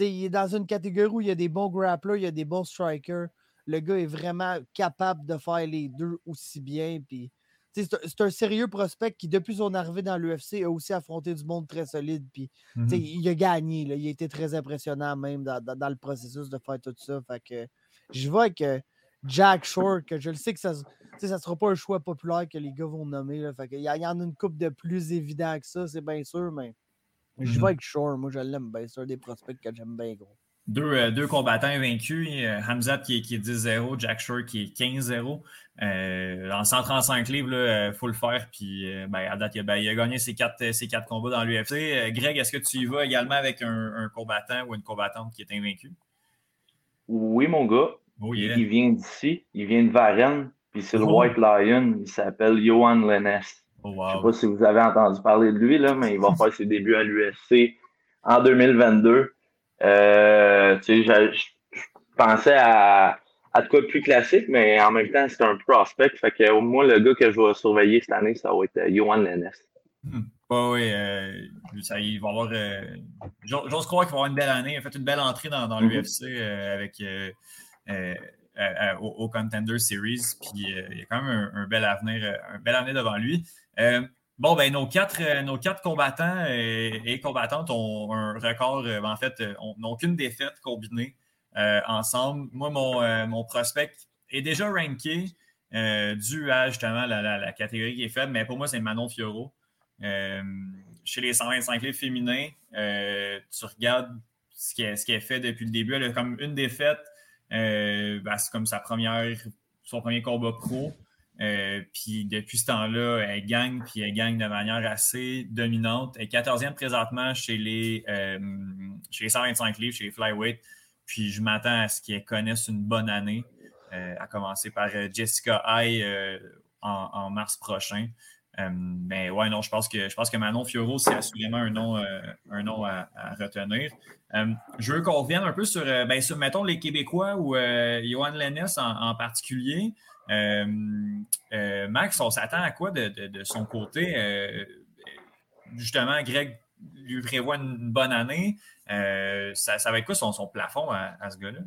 il est dans une catégorie où il y a des bons grapplers, il y a des bons strikers. Le gars est vraiment capable de faire les deux aussi bien. Puis, c'est un- sérieux prospect qui, depuis son arrivée dans l'UFC, a aussi affronté du monde très solide. Puis, Mhm. il a gagné. là. Il a été très impressionnant même dans, dans- dans le processus de faire tout ça. Fait que je vois que Jack Shore, que je le sais que ça ne sera pas un choix populaire que les gars vont nommer. Là. Fait que il y en a une coupe de plus évident que ça, c'est bien sûr, mais je vois avec Shore. Moi, je l'aime bien. C'est un des prospects que j'aime bien gros. Deux, euh, deux combattants invaincus. euh, Hamzat qui est, qui est 10-0, Jack Shore qui est 15-0. Euh, en 135 livres, il faut le faire. Puis euh, ben, à date, il a, ben, il a gagné ses quatre, ses quatre combats dans l'UFC. Euh, Greg, est-ce que tu y vas également avec un, un combattant ou une combattante qui est invaincue? Oui, mon gars. Oh Il- yeah. Il vient d'ici. Il vient de Varennes. Puis c'est le Oh. White Lion. Il s'appelle Johan Lennes. Oh, Je sais wow. pas si vous avez entendu parler de lui, là, mais il va faire ses débuts à l'UFC en 2022. Euh, tu sais, je, pensais à, à de quoi de plus classique, mais en même temps, c'est un prospect. Fait que au moins, le gars que je vais surveiller cette année, ça va être euh, Johan Lennes. Ouais, ouais, euh, ça, il va avoir. euh, j'ose croire qu'il va avoir une belle année. Il a fait une belle entrée dans, dans Mhm. l'UFC euh, avec euh, euh, au, Contender Series. Puis euh, il y a quand même un, bel avenir, un bel avenir devant lui. Bon, ben nos quatre, nos quatre combattants et, combattantes ont un record. en fait, ont- n'ont qu'une défaite combinée ensemble. Moi, mon, mon prospect est déjà ranké dû à justement la, la- catégorie qui est faible, mais pour moi, c'est Manon Fioro. Chez les 125 livres féminins, tu regardes ce qu'elle ce qu'elle fait depuis le début. Elle a comme une défaite. Euh, ben, c'est comme sa première, son premier combat pro. Euh, puis depuis ce temps-là, elle gagne, puis elle gagne de manière assez dominante. Elle est 14e présentement chez les, euh, chez les 125 livres, chez les flyweight. Puis je m'attends à ce qu'elle connaisse une bonne année, à commencer par Jessica en, en mars prochain. Euh, mais ouais, non, je pense que je pense que Manon Fioro, c'est assurément un nom, euh, un nom à, retenir. Euh, je veux qu'on revienne un peu sur, ben, sur mettons, les Québécois ou Johan Lennes en, particulier. Max, on s'attend à quoi de, de- son côté? Justement, Greg lui prévoit une bonne année. Ça, ça va être quoi son, son plafond à, ce gars-là?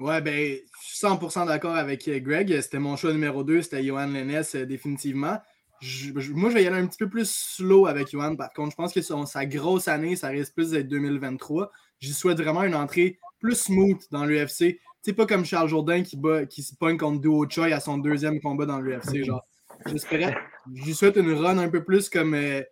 Ouais, ben, je suis 100% d'accord avec Greg. C'était mon choix numéro 2, c'était Johan Lennes, définitivement. Je- je- moi, je vais y aller un petit peu plus slow avec Johan. Par contre, je pense que son- sa grosse année, ça risque plus d'être 2023. j'y souhaite vraiment une entrée plus smooth dans l'UFC. C'est pas comme Charles Jourdain qui, bat, qui se pogne contre Duo Choi à son deuxième combat dans l'UFC. Genre, j'espérais, j'y souhaite une run un peu plus comme. Euh,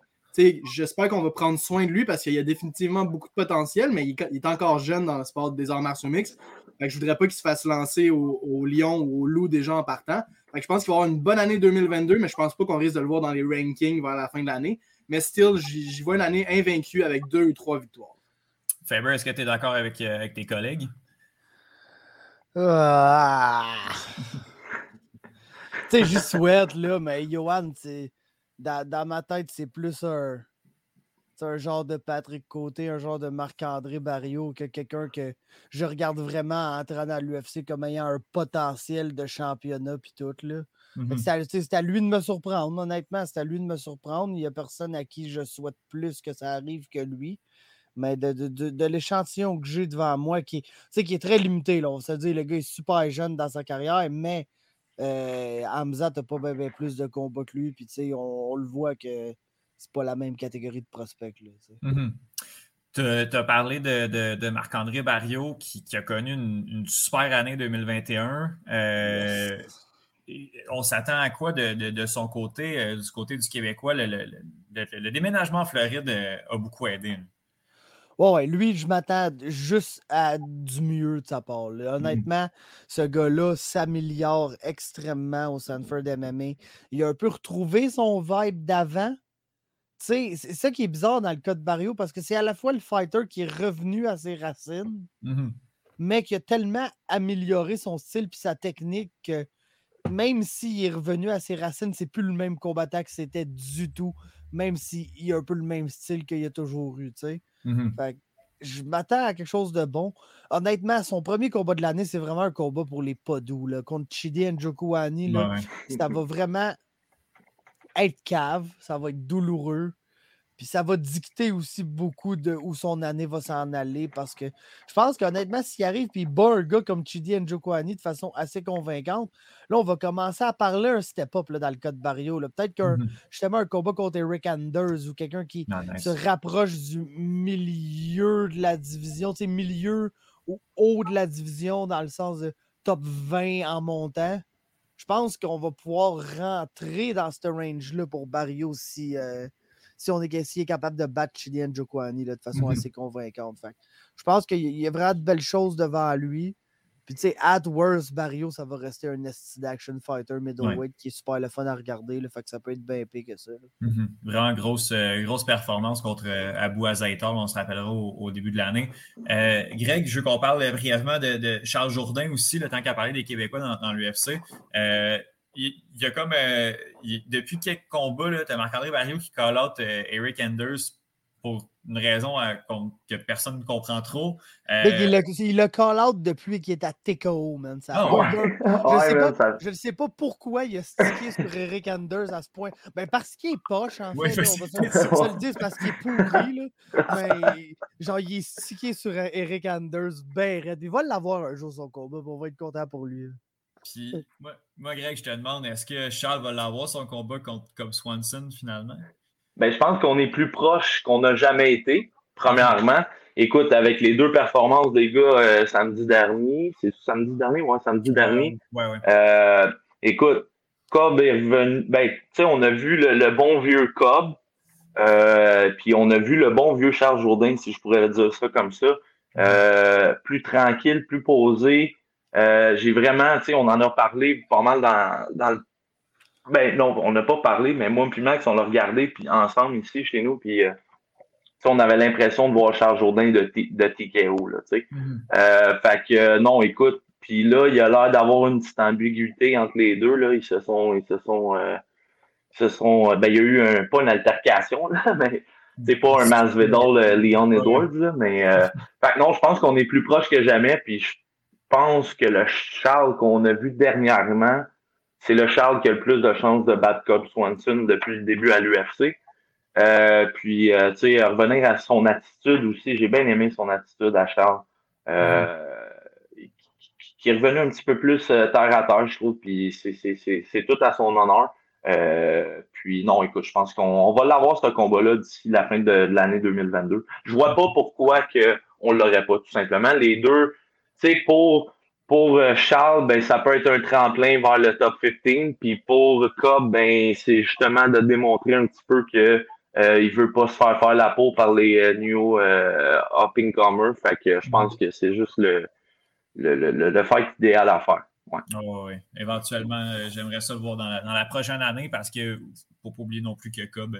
j'espère qu'on va prendre soin de lui parce qu'il y a définitivement beaucoup de potentiel, mais il, est encore jeune dans le sport des arts martiaux mixtes. Je je voudrais pas qu'il se fasse lancer au, lion ou au loup déjà en partant. Je pense qu'il va avoir une bonne année 2022, mais je pense pas qu'on risque de le voir dans les rankings vers la fin de l'année. Mais still, j'y vois une année invaincue avec deux ou trois victoires. Faber, est-ce que tu es d'accord avec, euh, avec, tes collègues? Ah. [LAUGHS] tu sais, je souhaite, là, mais Johan, dans, dans ma tête, c'est plus un, un genre de Patrick Côté, un genre de Marc-André Barrio, que quelqu'un que je regarde vraiment entrer à l'UFC comme ayant un potentiel de championnat puis tout. Là. Mm-hmm. C'est à lui de me surprendre, honnêtement. C'est à lui de me surprendre. Il n'y a personne à qui je souhaite plus que ça arrive que lui. Mais de, de, l'échantillon que j'ai devant moi, qui, qui est très limité, là, on va se dire, le gars est super jeune dans sa carrière, mais euh, Hamza n'a pas bien, plus de combats que lui. Puis, on, on le voit que c'est pas la même catégorie de prospects. Mm-hmm. Tu as parlé de, Marc-André Barrio qui, a connu une, super année 2021. Euh, on s'attend à quoi de, son côté, euh, du côté du Québécois? Le, déménagement en Floride euh, a beaucoup aidé. Ouais, lui, je m'attends juste à du mieux de sa part. Mm-hmm. Honnêtement, ce gars-là s'améliore extrêmement au Sanford MMA. Il a un peu retrouvé son vibe d'avant c'est ça qui est bizarre dans le cas de Barrio parce que c'est à la fois le fighter qui est revenu à ses racines, mmh mais qui a tellement amélioré son style et sa technique que même s'il est revenu à ses racines, c'est plus le même combattant que c'était du tout, même s'il a un peu le même style qu'il a toujours eu. Mmh je m'attends à quelque chose de bon. Honnêtement, son premier combat de l'année, c'est vraiment un combat pour les pas doux. Contre Chidi Njokuani, ça va vraiment être cave, ça va être douloureux. Puis ça va dicter aussi beaucoup de où son année va s'en aller parce que je pense qu'honnêtement, s'il arrive puis il bat un gars comme Chidi Njokwani de façon assez convaincante, là, on va commencer à parler un step-up dans le cas de Barrio. Peut-être qu'un mmh justement un combat contre Eric Anders ou quelqu'un qui se rapproche du milieu de la division, tu sais, milieu ou haut de la division dans le sens de top 20 en montant je pense qu'on va pouvoir rentrer dans ce range-là pour Barrio si, euh, si on est, est, capable de battre Chilien Jokwani de façon mm-hmm. assez convaincante. je pense qu'il y a vraiment de belles choses devant lui. Puis, tu sais, at worst, Barrio, ça va rester un d'action fighter middleweight qui est super le fun à regarder. le fait que ça peut être bien pire que ça. Mm-hmm. Vraiment grosse, euh, grosse performance contre euh, Abu Azaitar, on se rappellera au, début de l'année. Euh, Greg, je veux qu'on parle brièvement de, Charles Jourdain aussi, le temps qu'à parler des Québécois dans, l'UFC. il, y a comme, depuis quelques combats, tu as Marc-André Barrio qui call out Eric Enders pour une raison euh, que personne ne comprend trop. Euh, il, a, call out depuis qu'il est à TKO, man. Ah, [LAUGHS] je ne sais, pas pourquoi il a stické sur Eric Anders à ce point. Ben, parce qu'il est poche, en fait. on va se le dire, parce qu'il est pourri. Là. Mais, genre, il est stické sur Eric Anders, ben raide. Il va l'avoir un jour son combat, on va être content pour lui. Puis, moi, Greg, je te demande, est-ce que Charles va l'avoir son combat contre Cobb Swanson finalement? Ben, je pense qu'on est plus proche qu'on n'a jamais été, premièrement. Écoute, avec les deux performances des gars euh, samedi dernier, c'est samedi dernier? Ouais, samedi dernier. Ouais, ouais. Euh, écoute, Cobb est revenu. Ben, tu sais, on a vu le, bon vieux Cobb, euh, puis on a vu le bon vieux Charles Jourdain, si je pourrais dire ça comme ça. plus tranquille, plus posé. J'ai vraiment, tu sais, on en a parlé pas mal dans, dans le ben non, on n'a pas parlé, mais moi et Max, on l'a regardé puis ensemble ici chez nous, puis euh, on avait l'impression de voir Charles Jourdain de, de TKO. Là, tu sais. Mm-hmm. euh, fait que euh, non, écoute, puis là, il a l'air d'avoir une petite ambiguïté entre les deux. Là. Ils se sont. Ils se sont. Euh, se sont ben, il y a eu un, pas une altercation, là, [LAUGHS] mais c'est pas un Masvidal euh, Leon Edwards, là, mais fait que non, je pense qu'on est plus proche que jamais, puis je pense que le Charles qu'on a vu dernièrement c'est le Charles qui a le plus de chances de battre Cobb Swanson depuis le début à l'UFC. Euh, puis, euh, tu sais, revenir à son attitude aussi, j'ai bien aimé son attitude à Charles. Euh, qui, est revenu un petit peu plus terre à terre, je trouve, puis c'est tout à son honneur. puis non, écoute, je pense qu'on va l'avoir ce combat-là d'ici la fin de, l'année 2022. Je vois pas pourquoi que on l'aurait pas, tout simplement. Les deux, tu sais, pour, pour euh, Charles, ben, ça peut être un tremplin vers le top 15. Puis pour Cobb, ben, c'est justement de démontrer un petit peu que euh, il veut pas se faire faire la peau par les euh, new euh, up comers. Fait que je pense que c'est juste le, le, le, le fight idéal à faire. Ouais. Oh, oui. Éventuellement, euh, j'aimerais ça le voir dans la, dans la, prochaine année parce que faut pas oublier non plus que Cobb,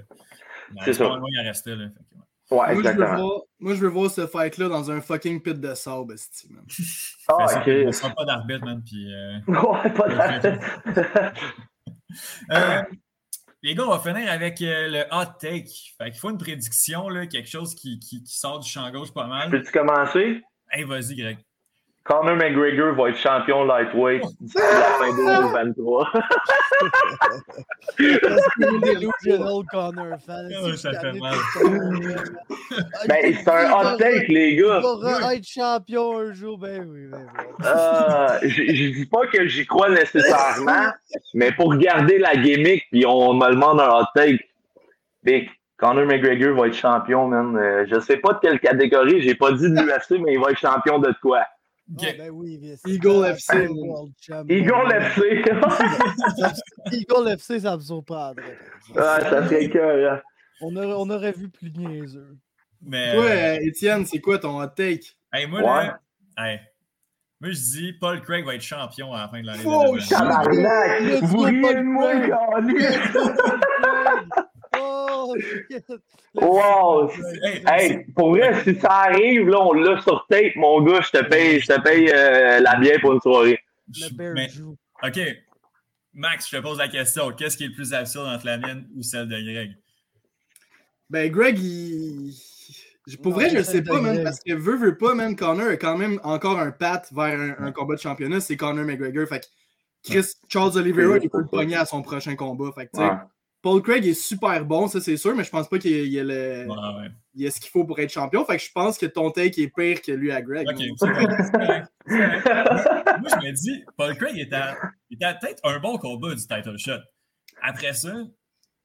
c'est ça. Loin, en restait. Là. Fait que, ouais. Ouais, moi, je voir, moi, je veux voir ce fight-là dans un fucking pit de sable, esti, man. Ah, ok. On sera pas d'arbitre, man. Puis, euh, [LAUGHS] Ouais, pas de- [LAUGHS] euh, les gars, on va finir avec euh, le hot take. Fait qu'il faut une prédiction, là, quelque chose qui, qui, qui sort du champ gauche pas mal. Peux-tu commencer? Hey, vas-y, Greg. Conor McGregor va être champion lightweight d'ici la fin 2023. Delusional Connor fan. Oh, ça fait mal. Ben, c'est un hot take, les Il gars. va être champion un jour, ben oui, ben oui. Euh, je, je dis pas que j'y crois nécessairement, mais pour garder la gimmick, puis on me demande un hot take. Big. Conor McGregor va être champion, man. Euh, je sais pas de quelle catégorie, j'ai pas dit de l'UFC, mais il va être champion de quoi? Ok. Ah, ben oui, bien sûr. Eagle FC. World Champion. Eagle FC. [LAUGHS] Eagle FC, ça me surprendrait. ah, ça serait que. On aurait, on aurait vu plus niaiseux. Mais, Toi, euh, euh, Étienne, c'est quoi ton hot take? hey, moi, là, hey, moi, je dis Paul Craig va être champion à la fin de l'année. Oh, 2022. Tabarnak! Vous riez de moi, Craig. câlisse. Oh, shit. Wow! Hey, pour vrai, si ça arrive, là, on l'a sur tape, mon gars, je te paye, je te paye euh, la bière pour une soirée. Mais-. OK. Max, je te pose la question. Qu'est-ce qui est le plus absurde entre la mienne ou celle de Greg? Ben, Greg, il. Pour Non, vrai, je le sais pas, man, parce que veut, veut pas, man, Connor a quand même encore un pat vers un, un combat de championnat, c'est Connor McGregor. Fait que Chris, Charles Oliveira, il peut le pogner à son prochain combat. Fait que, tu sais, Ouais. Paul Craig est super bon, ça c'est sûr, mais je pense pas qu'il y ait, le, Ouais, ouais. il y ait ce qu'il faut pour être champion. Fait que je pense que ton take est pire que lui à Greg. Moi, je me dis, Paul Craig était à, il était à peut-être un bon combat du title shot. Après ça,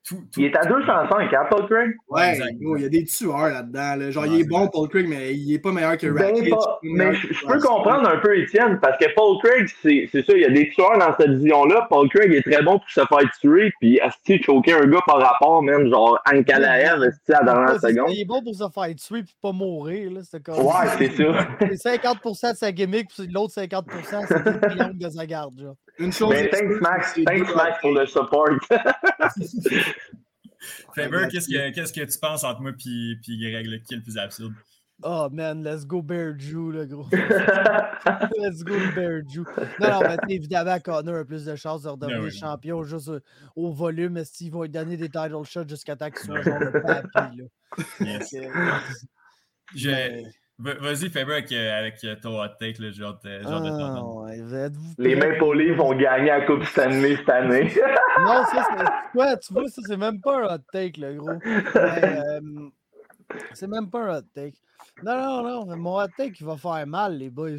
tout. tout Il est à 205, hein, Paul Craig? Ouais, il y a des tueurs là-dedans. là. Genre, Ouais, il est bon, Paul Craig, mais il est pas meilleur que Ben, pas- meilleur mais je je peux comprendre un peu Étienne, parce que Paul Craig, c'est c'est ça, il y a des tueurs dans cette division-là. Paul Craig est très bon pour se faire tuer, puis asti choquer un gars par rapport, même, genre Ankalaev, asti à la dernière seconde. Il est bon pour se faire tuer et pas mourir. Là, c'est comme... Ouais, c'est ça. [LAUGHS] C'est 50% de sa gimmick, puis l'autre 50%, c'est le triangle de sa garde. Genre. Une chose Mais Ben, thanks Max, thanks Max pour le support. [LAUGHS] Faber, qu'est-ce que, qu'est-ce que tu penses entre moi et Greg, là, qui est le plus absurde? Oh man, let's go Bear Jew, le gros. [LAUGHS] let's go Bear Jew. Non, non, mais évidemment, Connor a plus de chances de redevenir Ben oui. champion juste au, au volume. Est-ce qu'ils vont lui donner des title shots jusqu'à temps qu'il soit [LAUGHS] genre le papier, là? Yes. Je- mais- Vas-y, Faber, avec, euh, avec euh, ton hot take, hâte, euh, hâte de Ah, t'entendre. ouais, vous Les? Maple Leafs vont gagner la Coupe Stanley cette année. [LAUGHS] Non, ça, c'est. [LAUGHS] Quoi, tu vois, ça, c'est même pas un hot take, le gros. Euh, c'est même pas un hot take. Non, non, non, mon hot take, il va faire mal, les boys.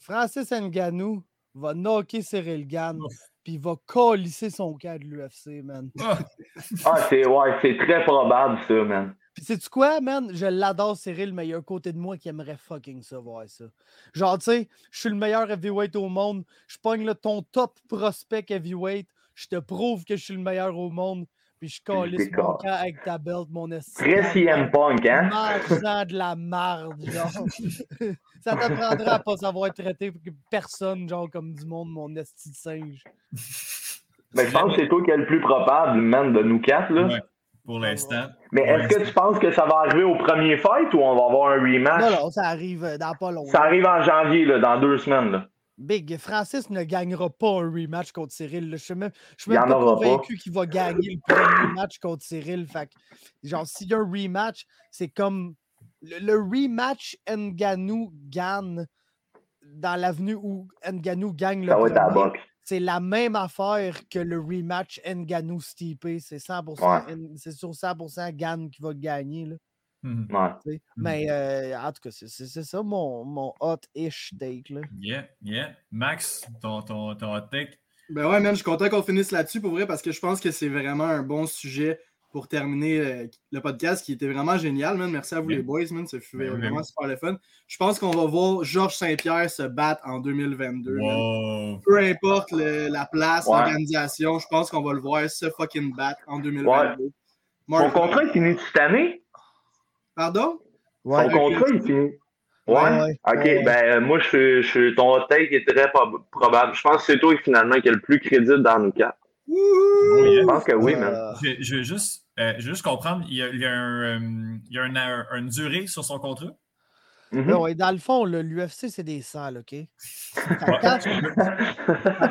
Francis Nganou va knocker Cyril Gann, puis il va colisser son cas de l'UFC, man. Ah, Ah, c'est ouais, c'est très probable, ça, man. Puis sais-tu quoi, man? Je l'adore, Cyril, mais il y a un côté de moi qui aimerait fucking ça, voir ça. Genre, tu sais, je suis le meilleur heavyweight au monde. Je pogne là, ton top prospect heavyweight. Je te prouve que je suis le meilleur au monde. Puis je calisse mon camp avec ta belt, mon esti. Très CM Punk, hein? Mangeant de la marde, genre. [LAUGHS] ça t'apprendra à pas savoir traiter personne, genre, comme du monde, mon esti de singe. Mais je pense que c'est toi qui es le plus probable, man, de nous quatre, là. Ouais. Pour l'instant. Mais est-ce que tu penses que ça va arriver au premier fight ou on va avoir un rematch? Non, non, ça arrive euh, dans pas longtemps. Ça arrive en janvier, là, dans deux semaines. Là. Big, Francis ne gagnera pas un rematch contre Cyril. là. Je suis même, je suis même pas convaincu qu'il va gagner le premier match contre Cyril. Fait que, genre, s'il y a un rematch, c'est comme le, le rematch Nganou gagne dans l'avenue où Nganou gagne le Ça va être à la premier. boxe. C'est la même affaire que le rematch Nganou Stipe. C'est 100%, Ouais. N- c'est sur 100% Gann qui va gagner. Là. Ouais. sais. Mhm. Mais euh, en tout cas, c'est ça mon, mon hot-ish take. Là. Yeah, yeah. Max, ton, ton, ton hot take? Ben ouais, man, je suis content qu'on finisse là-dessus pour vrai parce que je pense que c'est vraiment un bon sujet pour terminer euh, le podcast qui était vraiment génial, man. Merci à vous Bien. les boys, man. Ça fut vraiment super le fun. Je pense qu'on va voir Georges Saint-Pierre se battre en 2022. man. Wow. Peu importe le- la place, Ouais. l'organisation, je pense qu'on va le voir se fucking battre en 2022. Son Mark- contrat est fini cette année? Pardon? Ouais. Son contrat est fini. Ouais? Ouais, ouais. Ok, Ouais. ben euh, moi, je suis, je ton hot take est très prob- probable. Je pense que c'est toi finalement qui est le plus crédible dans nous quatre. Oui, Je pense que oui, man. Euh, Je, je veux juste, euh, je veux juste comprendre, il y a, il y a, un, euh, il y a un- un- une durée sur son contrat? Mhm. là, ouais, dans le fond, l'UFC, c'est des salles, OK? [LAUGHS] Quand,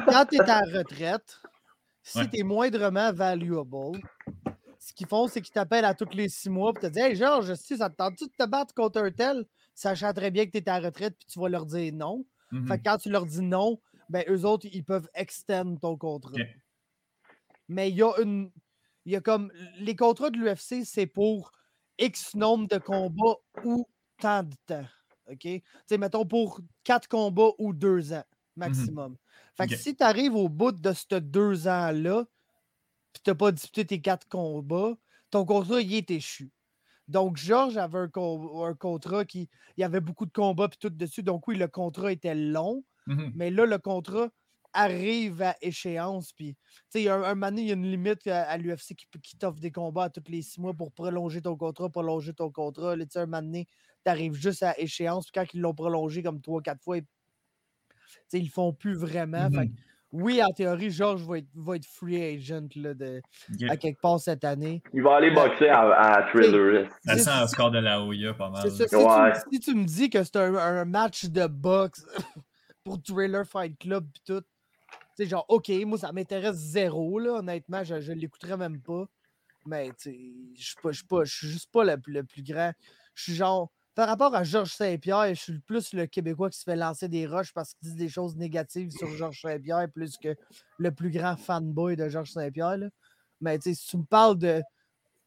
quand tu es à la retraite, si Ouais. tu es moindrement valuable, ce qu'ils font, c'est qu'ils t'appellent à tous les six mois et te disent Hey Georges, si ça te tente-tu de te battre contre un tel, sachant très bien que tu es à la retraite puis tu vas leur dire non. Fait que quand tu leur dis non, ben eux autres, ils peuvent extend ton contrat. Mais il y a une. Il y a comme. Les contrats de l'UFC, c'est pour X nombre de combats ou tant de temps. OK? Tu sais, mettons pour quatre combats ou deux ans maximum. Fait que si tu arrives au bout de ces deux ans-là, puis tu n'as pas disputé tes quatre combats, ton contrat, il est échu. Donc, Georges avait un, un contrat qui. Il y avait beaucoup de combats puis tout dessus. Donc, oui, le contrat était long. Mhm. Mais là, le contrat arrive à échéance. Puis, tu sais, il y a un, un moment donné, il y a une limite à, à l'UFC qui, qui t'offre des combats à tous les six mois pour prolonger ton contrat, prolonger ton contrat. Là, tu sais, un moment donné, tu arrives juste à échéance. Puis, quand ils l'ont prolongé comme trois, quatre fois, ils- tu sais, ils le font plus vraiment. Fait que, Mhm. oui, en théorie, Georges va être, va être free agent là, de, à quelque part cette année. Il va aller boxer à, à Thriller. Ça C'est- sent un score de la Oya pas mal. Ça. Si, Ouais. tu, si tu me dis que c'est un, un match de boxe [LAUGHS] pour Thriller Fight Club pis tout, sais, genre, OK, moi, ça m'intéresse zéro, là, honnêtement, je, je l'écouterais même pas. Mais, tu sais, je suis pas- je suis pas- je suis juste pas le, plus- le plus grand. Je suis genre, par rapport à Georges Saint-Pierre, je suis plus le Québécois qui se fait lancer des roches parce qu'il dit des choses négatives sur Georges Saint-Pierre plus que le plus grand fanboy de Georges Saint-Pierre, là. Mais, tu sais, si tu me parles de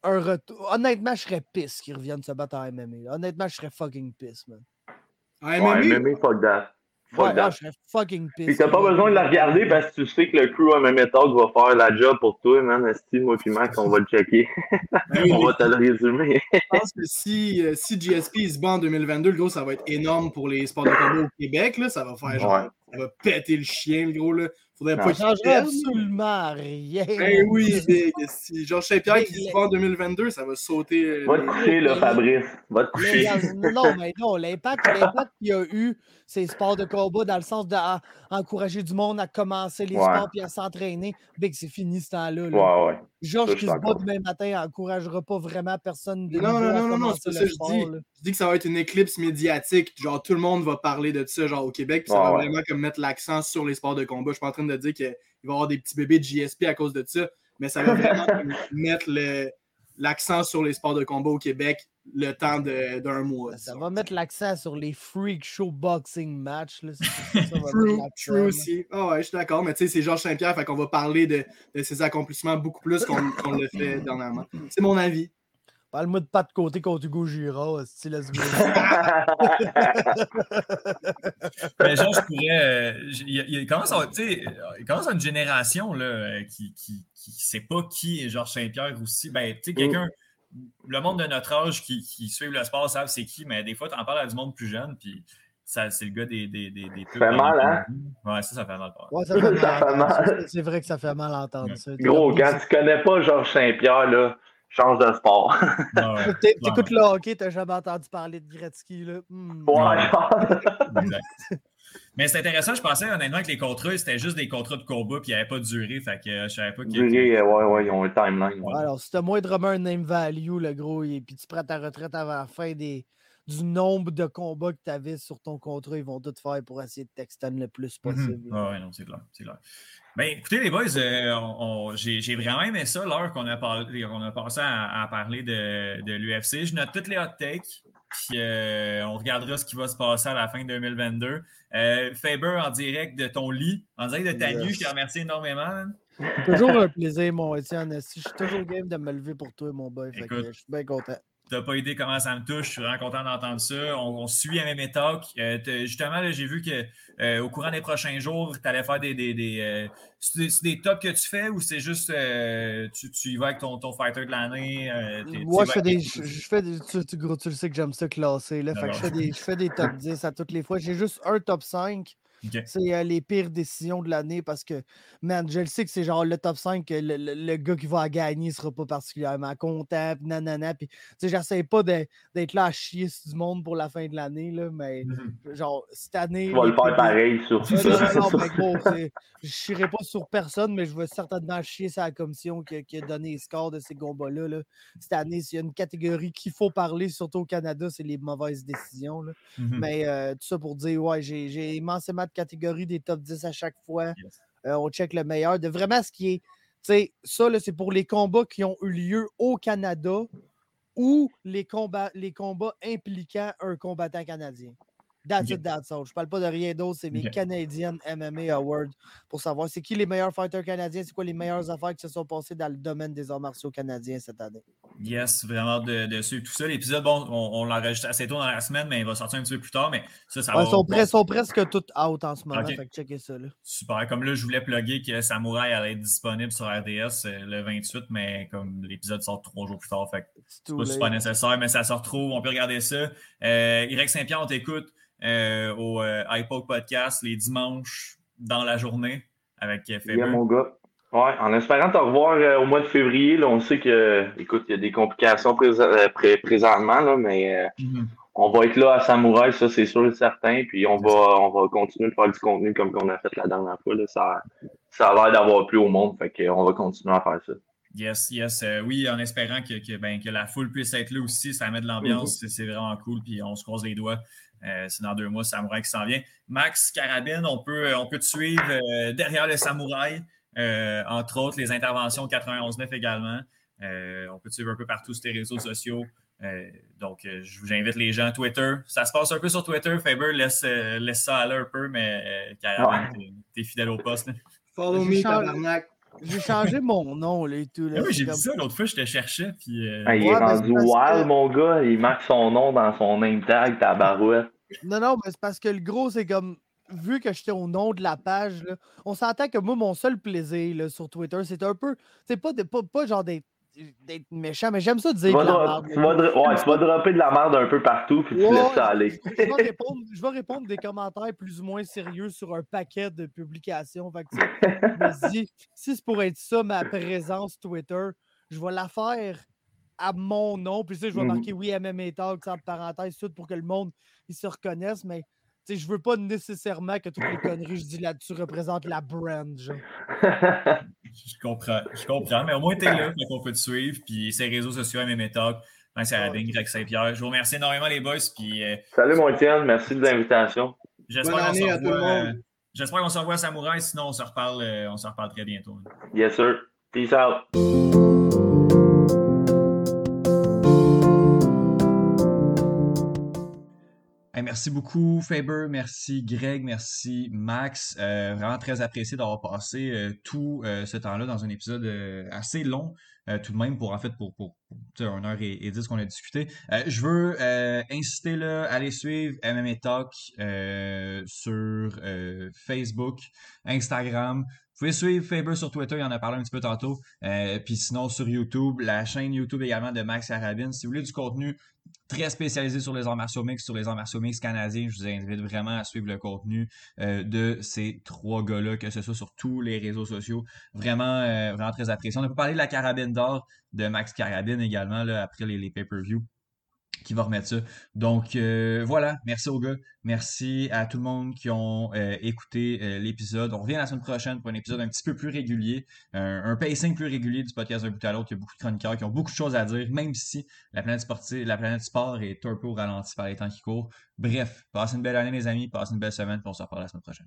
un retour. Honnêtement, je serais pisse qu'ils reviennent se battre en MMA. là. Honnêtement, je serais fucking pisse, man. En Ouais, MMA, MMA, fuck that. Fuck Ouais, non, that. je fucking. Puis t'as pas besoin de la regarder parce que tu sais que le crew MMA Talk va faire la job pour toi, man. Esti, moi puis Max, on va le checker. [LAUGHS] ben, on va te le résumer. je pense que si, euh, si GSP se bat en 2022, le gros, ça va être énorme pour les sports de combat au Québec. Là. Ça va faire genre. Ça va péter le chien, le gros. Là. Faudrait Non. pas Ça qu'il changerait absolument rien. Ben oui, big. [LAUGHS] Si Georges Saint-Pierre qui se bat en 2022, ça va sauter. euh, Va te coucher, là, Fabrice. Va te coucher. Non, mais non, l'impact l'impact qu'il y a eu, ces sports de combat, dans le sens d'encourager du monde à commencer les Ouais. sports puis à s'entraîner. Big, c'est fini ce temps-là. là. Ouais, ouais. Georges Ça, qui se bat demain matin n'encouragera pas vraiment personne de Non, non, non, non, non, c'est ça que je dis. là. Je dis que ça va être une éclipse médiatique. Genre, tout le monde va parler de ça, genre, au Québec. Puis ça va ouais. vraiment comme mettre l'accent sur les sports de combat. Je suis pas en train de dire qu'il va y avoir des petits bébés de JSP à cause de ça. Mais ça va [LAUGHS] vraiment mettre le- l'accent sur les sports de combat au Québec le temps de- d'un mois. Ça va mettre l'accent sur les freak show boxing matchs. là. Ça, ça va True, true là. aussi. Ah ouais, je suis d'accord. Mais tu sais, c'est Georges Saint-Pierre, fait qu'on va parler de, de ses accomplissements beaucoup plus qu'on qu'on le fait dernièrement. C'est mon avis. Parle-moi de pas de côté contre Hugo Girard, go. [LAUGHS] Mais genre, je pourrais. euh, il, il commence à, tu sais, euh, il commence à une génération là, euh, qui ne qui, sait pas qui est Georges Saint-Pierre aussi. Ben, tu sais, quelqu'un. Le monde de notre âge qui, qui suit le sport savent c'est qui, mais des fois, tu en parles à du monde plus jeune, puis ça, c'est le gars des. des, des, des pubs fait mal, hein? Ouais, ça, ça fait mal. Ouais, ça fait [LAUGHS] mal. Ça ça. C'est vrai que ça fait mal à entendre ça. Gros, quand tu connais pas Georges Saint-Pierre, là, change de sport. [LAUGHS] Ouais, ouais, T'é- T'écoutes le hockey, t'as jamais entendu parler de Gretzky, là. Hmm. Ouais, [LAUGHS] exact. Mais c'est intéressant, je pensais honnêtement que les contrats, c'était juste des contrats de combat, puis il n'y avait pas de durée, fait que euh, je savais pas qu'il Durée, ouais, ouais, ils ont un timeline. ouais. Alors, si t'as moindrement un name value, le gros, et puis tu prends ta retraite avant la fin des, du nombre de combats que tu avais sur ton contrat, ils vont tout faire pour essayer de t'extendre le plus possible. Mhm. Ouais, ouais, non, c'est clair. C'est clair. Ben, écoutez, les boys, euh, on- on- j'ai vraiment aimé ça, l'heure qu'on a, parlé- qu'on a passé à, à parler de, de l'UFC. Je note toutes les hot takes, puis euh, on regardera ce qui va se passer à la fin 2022. Euh, Faber, en direct de ton lit, en direct de ta Yes. nuit, je te remercie énormément. C'est toujours un plaisir, mon Étienne. Si je suis toujours game de me lever pour toi, mon boy. Fait que Écoute. je suis bien content. T'as pas idée comment ça me touche. Je suis vraiment content d'entendre ça. On, suit MMA Talk. Euh, justement, j'ai vu que euh, au courant des prochains jours, tu allais faire des. des, des euh, c'est des, tops que tu fais ou c'est juste tu, tu, y vas avec ton, ton fighter de l'année? Moi, je fais des. Je, fais des tu, gros, tu le sais que j'aime ça classer. Là, fait que je, fais des, je fais des top [LAUGHS] 10 à toutes les fois. J'ai juste un top 5. C'est euh, les pires décisions de l'année parce que, man, je le sais que c'est genre le top 5, le, le, gars qui va gagner ne sera pas particulièrement content, pis nanana. Puis, tu sais, j'essaie pas d'être là à chier sur du monde pour la fin de l'année, là, mais mmh genre, cette année. Tu vas le faire pareil sur ça. [LAUGHS] je ne chierai pas sur personne, mais je vais certainement chier sur la commission qui, a donné les scores de ces combats-là. Là. Cette année, s'il y a une catégorie qu'il faut parler, surtout au Canada, c'est les mauvaises décisions. Là. Mmh mais euh, tout ça pour dire, ouais, j'ai immensément catégorie des top 10 à chaque fois. Euh, on check le meilleur. De vraiment ce qui est. Tu sais, ça, c'est pour les combats qui ont eu lieu au Canada ou les combats, les combats impliquant un combattant canadien. That's it, that's all. Je parle pas de rien d'autre. C'est mes Canadian MMA Awards pour savoir c'est qui les meilleurs fighters canadiens, c'est quoi les meilleures affaires qui se sont passées dans le domaine des arts martiaux canadiens cette année. Yes, vraiment de, suivre tout ça. L'épisode, bon, on, l'a enregistré assez tôt dans la semaine, mais il va sortir un petit peu plus tard. Mais ça, ça va. Ils sont, presque toutes out en ce moment. Fait que checker ça. Là. Super. Comme là, je voulais plugger que Samouraï allait être disponible sur RDS euh, le 28, mais comme l'épisode sort trois jours plus tard, fait c'est pas nécessaire, mais ça se retrouve. On peut regarder ça. Euh, Irek Saint-Pierre, on t'écoute. Euh, au euh, iPod Podcast les dimanches dans la journée avec euh, Faber. mon gars. Ouais, en espérant te revoir au mois de février, là, on sait que, écoute, il y a des complications présentement, là, mais mm-hmm. on va être là à Samouraï, ça c'est sûr et certain. Puis on va, on va continuer de faire du contenu comme on a fait la dernière fois. Là. Ça, ça a l'air d'avoir plu au monde, fait qu'on va continuer à faire ça. Yes, yes. oui, en espérant que, que, ben, que, la foule puisse être là aussi, ça met de l'ambiance, mm-hmm. c'est vraiment cool, puis on se croise les doigts. Euh, c'est dans deux mois, Samouraï qui s'en vient. Max Carabine, on peut, on peut te suivre euh, derrière le Samouraï, euh, entre autres les interventions 91.9 également. on peut te suivre un peu partout sur tes réseaux sociaux. donc, j'invite les gens. Twitter, ça se passe un peu sur Twitter. Faber laisse, laisse ça aller un peu, mais Carabine, t'es fidèle au poste. Follow me, tabarnak. J'ai changé mon nom là, et tout. Ah oui, j'ai dit ça l'autre fois, je te cherchais. Puis, ah, il est rendu wild, mon gars. Il marque son nom dans son name tag, tabarouette. Non, non, mais c'est parce que le gros, c'est comme. Vu que j'étais au nom de la page, là, on s'entend que moi, mon seul plaisir là, sur Twitter, c'est un peu. C'est pas, pas, pas genre d'être méchant, mais j'aime ça dire de la merde. Tu vas, ouais, tu vas dropper de la merde un peu partout, puis tu laisses ça aller. je, vais [LAUGHS] répondre, je vais répondre des commentaires plus ou moins sérieux sur un paquet de publications. Fait que, si c'est pour être ça, ma présence Twitter, je vais la faire à mon nom. Puis, tu sais, je vais marquer mmh. oui, MMA Talk, en parenthèse, tout pour que le monde il se reconnaisse, mais tu sais, je veux pas nécessairement que toutes les conneries que je dis là-dessus représentent la brand. Genre. je comprends, je comprends, mais au moins, tu es là, on peut te suivre. Puis, ces réseaux sociaux, MMA Talk, c'est à Ding, Greg Saint-Pierre. Je vous remercie énormément, les boys. Puis, euh, Salut, mon Étienne, merci de l'invitation. J'espère qu'on se revoit. J'espère qu'on se revoit à Samouraï, sinon on se reparle, euh, on se reparle très bientôt. Yes, sir. Peace out. Merci beaucoup, Faber. Merci, Greg. Merci, Max. Euh, vraiment très apprécié d'avoir passé euh, tout euh, ce temps-là dans un épisode assez long, tout de même, pour en fait, pour, pour, pour une heure et, dix qu'on a discuté. je veux inciter là, à aller suivre MMA Talk sur Facebook, Instagram. Vous pouvez suivre Faber sur Twitter, il en a parlé un petit peu tantôt. Puis sinon, sur YouTube, la chaîne YouTube également de Max Carabine. Si vous voulez du contenu très spécialisé sur les arts martiaux mix, sur les arts martiaux mix canadiens. Je vous invite vraiment à suivre le contenu euh, de ces trois gars-là, que ce soit sur tous les réseaux sociaux. Vraiment, euh, vraiment très apprécié. On a pas parler de la carabine d'or de Max Carabine également, là, après les, les pay-per-view qui va remettre ça. Donc euh, voilà, merci aux gars, merci à tout le monde qui ont euh, écouté euh, l'épisode. On revient la semaine prochaine pour un épisode un petit peu plus régulier, un pacing plus régulier du podcast d'un bout à l'autre. Il y a beaucoup de chroniqueurs qui ont beaucoup de choses à dire, même si la planète sportive, la planète sport est un peu au ralenti par les temps qui courent. Bref, passez une belle année les amis, passez une belle semaine, puis on se reparle la semaine prochaine.